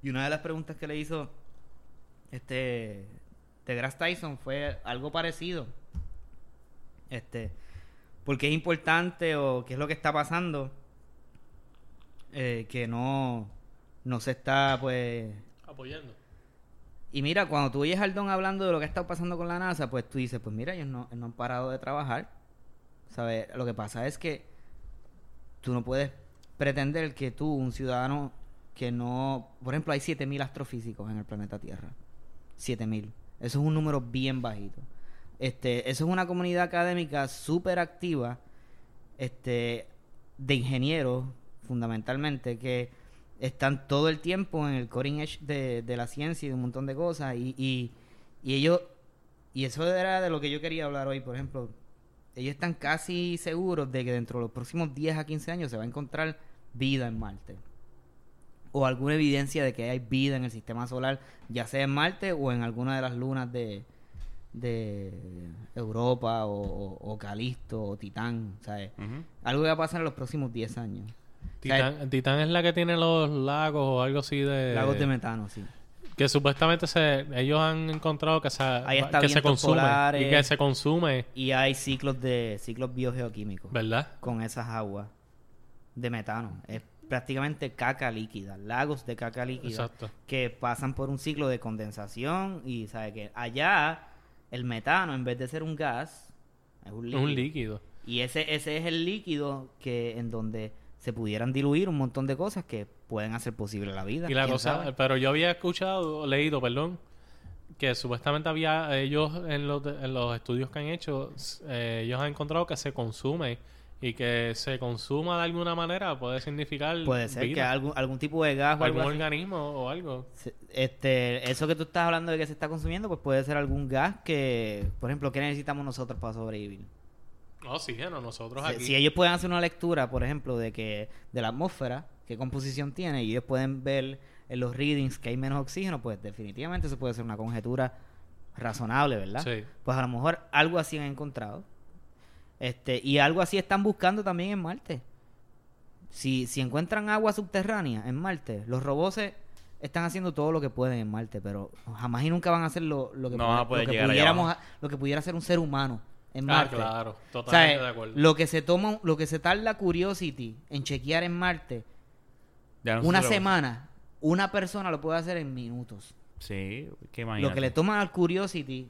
Y una de las preguntas que le hizo este deGrasse Tyson fue algo parecido. Este, porque es importante o qué es lo que está pasando eh, que no no se está pues Apoyando. Y mira, cuando tú oyes a Aldón hablando de lo que ha estado pasando con la NASA, pues tú dices, pues mira, ellos no, no han parado de trabajar. ¿Sabes? Lo que pasa es que tú no puedes pretender que tú, un ciudadano que no... Por ejemplo, hay 7.000 astrofísicos en el planeta Tierra. 7.000. Eso es un número bien bajito. Este, eso es una comunidad académica súper activa este, de ingenieros, fundamentalmente, que están todo el tiempo en el cutting edge de, de la ciencia y de un montón de cosas. Y, y, y ellos, y eso era de lo que yo quería hablar hoy, por ejemplo. ellos están casi seguros de que dentro de los próximos 10 a 15 años se va a encontrar vida en Marte. O alguna evidencia de que hay vida en el sistema solar, ya sea en Marte o en alguna de las lunas de, de Europa o, o, o Calisto o Titán. ¿sabes? Algo que va a pasar en los próximos 10 años. Titán, Titán es la que tiene los lagos o algo así de... Lagos de metano, sí. Que supuestamente se, ellos han encontrado que se, Ahí está que se consume. polares. Y que se consume, Y hay ciclos de ciclos biogeoquímicos ¿verdad? con esas aguas de metano. Es prácticamente caca líquida, lagos de caca líquida Exacto. que pasan por un ciclo de condensación y sabe que allá el metano en vez de ser un gas es un Es líquido. un líquido. Y ese ese es el líquido que en donde se pudieran diluir un montón de cosas que pueden hacer posible la vida. Y la ¿quién cosa, sabe? pero yo había escuchado, leído, perdón, que supuestamente había ellos en los, en los estudios que han hecho, eh, ellos han encontrado que se consume y que se consuma de alguna manera puede significar puede ser que algún algún tipo de gas o algún algo organismo o algo. Este, eso que tú estás hablando de que se está consumiendo, pues puede ser algún gas que, por ejemplo, ¿qué necesitamos nosotros para sobrevivir? Oxígeno, nosotros Si, aquí. si ellos pueden hacer una lectura, por ejemplo, de que de la atmósfera, qué composición tiene, y ellos pueden ver en los readings que hay menos oxígeno, pues definitivamente eso puede ser una conjetura razonable, ¿verdad? Sí. Pues a lo mejor algo así han encontrado. Este, y algo así están buscando también en Marte. Si, si encuentran agua subterránea en Marte, los robots están haciendo todo lo que pueden en Marte, pero jamás y nunca van a hacer lo, lo que, No pudiera- lo que pudiéramos lo que pudiera hacer un ser humano en Ah, Marte. claro, O sea, totalmente de acuerdo. lo que se toma, lo que se tarda Curiosity en chequear en Marte, no una se lo- semana, una persona lo puede hacer en minutos. Sí, Lo imagínate. que le toma al Curiosity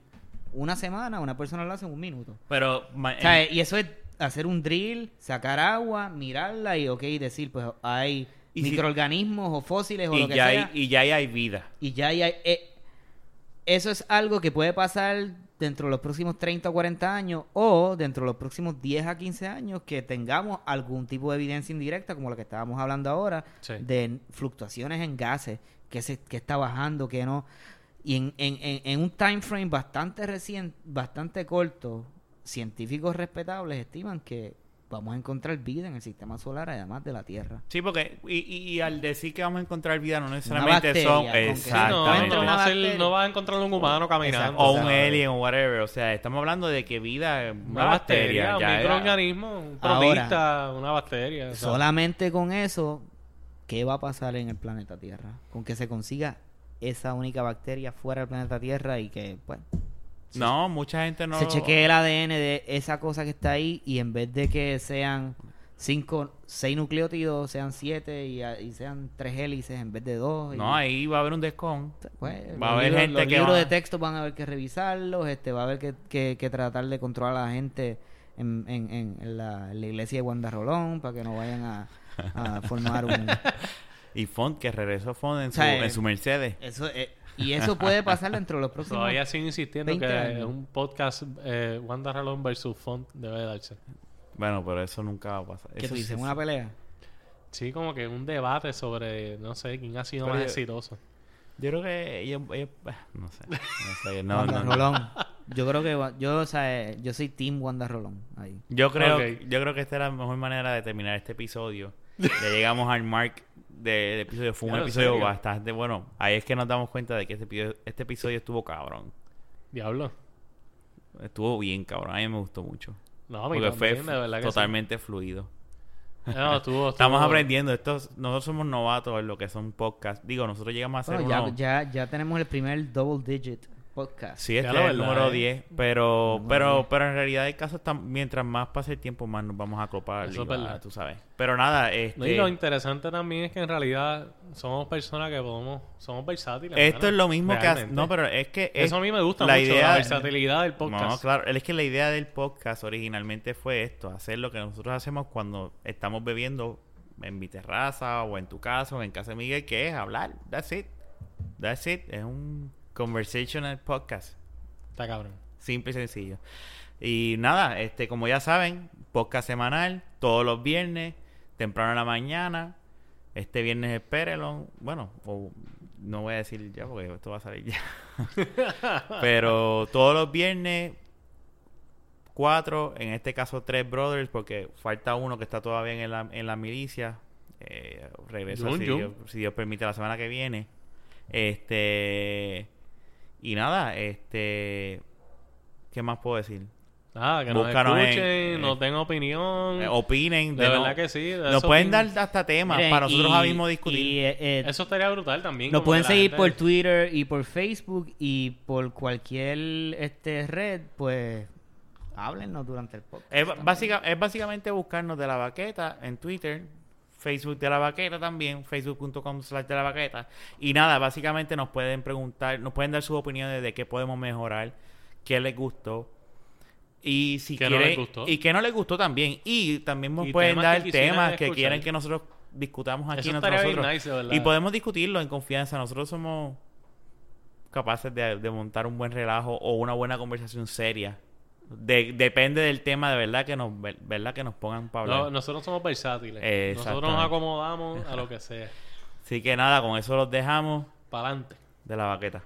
una semana, una persona lo hace en un minuto. Pero... ma- O sea, y eso es hacer un drill, sacar agua, mirarla y, ok, decir, pues hay si- microorganismos o fósiles o y, lo que ya sea. hay, y ya ahí hay vida. Y ya hay... eh, eso es algo que puede pasar dentro de los próximos 30 o 40 años o dentro de los próximos 10 a 15 años que tengamos algún tipo de evidencia indirecta, como la que estábamos hablando ahora, Sí. de fluctuaciones en gases, que, se, que está bajando, que no. Y en, en, en, en un time frame bastante reciente, bastante corto, científicos respetables estiman que vamos a encontrar vida en el sistema solar además de la Tierra. Sí, porque... Y, y, y al decir que vamos a encontrar vida no necesariamente bacteria, son... Sí, no, Exactamente. no, ser- no vas a encontrar un humano caminando. o un alien o whatever. O sea, estamos hablando de que vida... Una, Una bacteria, ya un microorganismo, un Ahora, protista, una bacteria. o sea, Solamente con eso, ¿qué va a pasar en el planeta Tierra? Con que se consiga esa única bacteria fuera del planeta Tierra y que, pues, No, mucha gente no... se chequee el ADN de esa cosa que está ahí y en vez de que sean cinco, seis nucleótidos, sean siete y, y sean tres hélices en vez de dos. y- No, ahí va a haber un descon. pues, va a los haber libros, gente los que libros va- de texto van a haber que revisarlos, este, va a haber que, que- que tratar de controlar a la gente en, en- en- la, en la iglesia de Wanda Rolón para que no vayan a, a formar un... <laughs> Y Font, que regresó Font en, O sea, su, en su Mercedes. Eso, eh, y eso puede pasar dentro de los próximos... Todavía siguen insistiendo 20 que años. un podcast eh, Wanda Rolón versus Font debe darse. Bueno, pero eso nunca va a pasar. que Eso tú dices, sí- una pelea. Sí, como que un debate sobre, no sé, quién ha sido Pero más yo- exitoso. Yo creo que ellos... ellos- no sé. No sé. No, Wanda no, no. Rolón. Yo creo que... Yo, o sea, eh, yo soy Team Wanda Rolón. Ahí. Yo creo, Ok. yo creo que esta es la mejor manera de terminar este episodio. ya llegamos al mark de, de episodio. Fue un Ya, ¿en episodio serio? bastante bueno. Ahí es que nos damos cuenta de que este episodio, este episodio estuvo cabrón. Diablo. Estuvo bien cabrón. A mí me gustó mucho. No, Porque fue también, de verdad que sí. totalmente fluido. No, estuvo- <laughs> Estamos aprendiendo. Estos, nosotros somos novatos en lo que son podcasts. Digo, nosotros llegamos a hacer Bueno, ya, uno... ya, ya tenemos el primer double digit podcast. Sí, este es el número eh. 10, pero, Número pero, 10. pero en realidad el caso está, mientras más pase el tiempo, más nos vamos a acoplar. Eso es verdad. tú sabes. Pero nada, este, No, y lo interesante también es que en realidad somos personas que podemos, somos versátiles. esto es lo mismo que hace, no, pero es que es- Eso a mí me gusta la mucho, idea- la versatilidad del podcast. No, claro, es que la idea del podcast originalmente fue esto, hacer lo que nosotros hacemos cuando estamos bebiendo en mi terraza o en tu casa o en casa de Miguel, que es hablar. That's it. That's it. Es un conversational podcast. Está cabrón. Simple y sencillo. Y nada, este, como ya saben, podcast semanal, todos los viernes, temprano en la mañana. Este viernes espérenlo. Bueno, o no voy a decir ya porque esto va a salir ya. <laughs> Pero todos los viernes, cuatro, en este caso tres brothers, porque falta uno que está todavía en la, en la milicia. Eh, si. Dios, si Dios permite la semana que viene. Este y nada, este ¿qué más puedo decir? Nada, que nos Búscanos en- escuchen, en- nos den opinión. Eh, opinen, de de verdad no- que sí. nos pueden dar hasta temas Miren, para nosotros y- ahora mismo discutir. y, eh, eh, Eso estaría brutal también. Nos pueden seguir gente- por Twitter y por Facebook y por cualquier este red, pues háblennos durante el podcast. Es, básica- es básicamente buscarnos de la baqueta en Twitter, Facebook de la baqueta también, facebook.com slash de la baqueta. Y nada, básicamente nos pueden preguntar, nos pueden dar sus opiniones de qué podemos mejorar, qué les gustó. Y si ¿Qué no quieren, les gustó? y qué no les gustó también. Y también nos Y pueden temas dar que temas que quieren que nosotros discutamos aquí Eso nosotros. nice, y podemos discutirlo en confianza. Nosotros somos capaces de, de montar un buen relajo o una buena conversación seria. De- depende del tema de verdad que nos ver- verdad que nos pongan para hablar. No, nosotros somos versátiles. Eh, nosotros nos acomodamos a lo que <laughs> sea. Así que nada, con eso los dejamos Para adelante. de la baqueta.